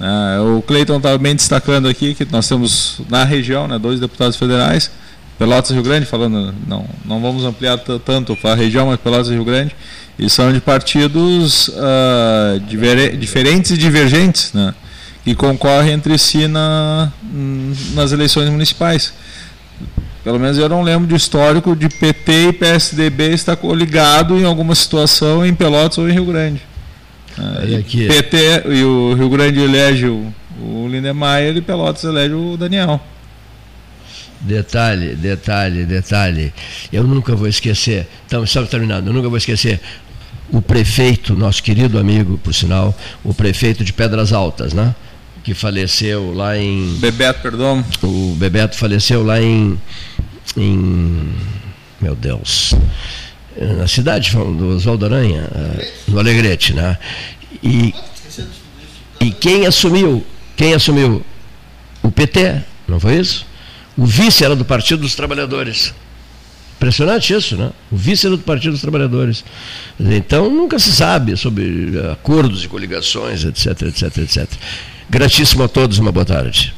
É, o Cleiton está bem destacando aqui que nós temos na região né, dois deputados federais, Pelotas e Rio Grande, falando, não, não vamos ampliar tanto para a região, mas Pelotas e Rio Grande, e são de partidos uh, diferentes e divergentes, né, que concorrem entre si na, nas eleições municipais. Pelo menos eu não lembro de histórico de PT e PSDB estar coligado em alguma situação em Pelotas ou em Rio Grande. Aí aqui. PT e o Rio Grande elege o, o Lindemeyer e Pelotas elege o Daniel. Detalhe, detalhe, detalhe. Eu nunca vou esquecer. Então, estamos terminando. Eu nunca vou esquecer o prefeito, nosso querido amigo, por sinal, o prefeito de Pedras Altas, né? Que faleceu lá em. Bebeto, perdão. O Bebeto faleceu lá em. em meu Deus na cidade do Oswaldo Aranha, no Alegrete, né? E, e quem assumiu? Quem assumiu? O PT, não foi isso? O vice era do Partido dos Trabalhadores. Impressionante isso, né? O vice era do Partido dos Trabalhadores. Então nunca se sabe sobre acordos e coligações, etc, etc, etc. Gratíssimo a todos, uma boa tarde.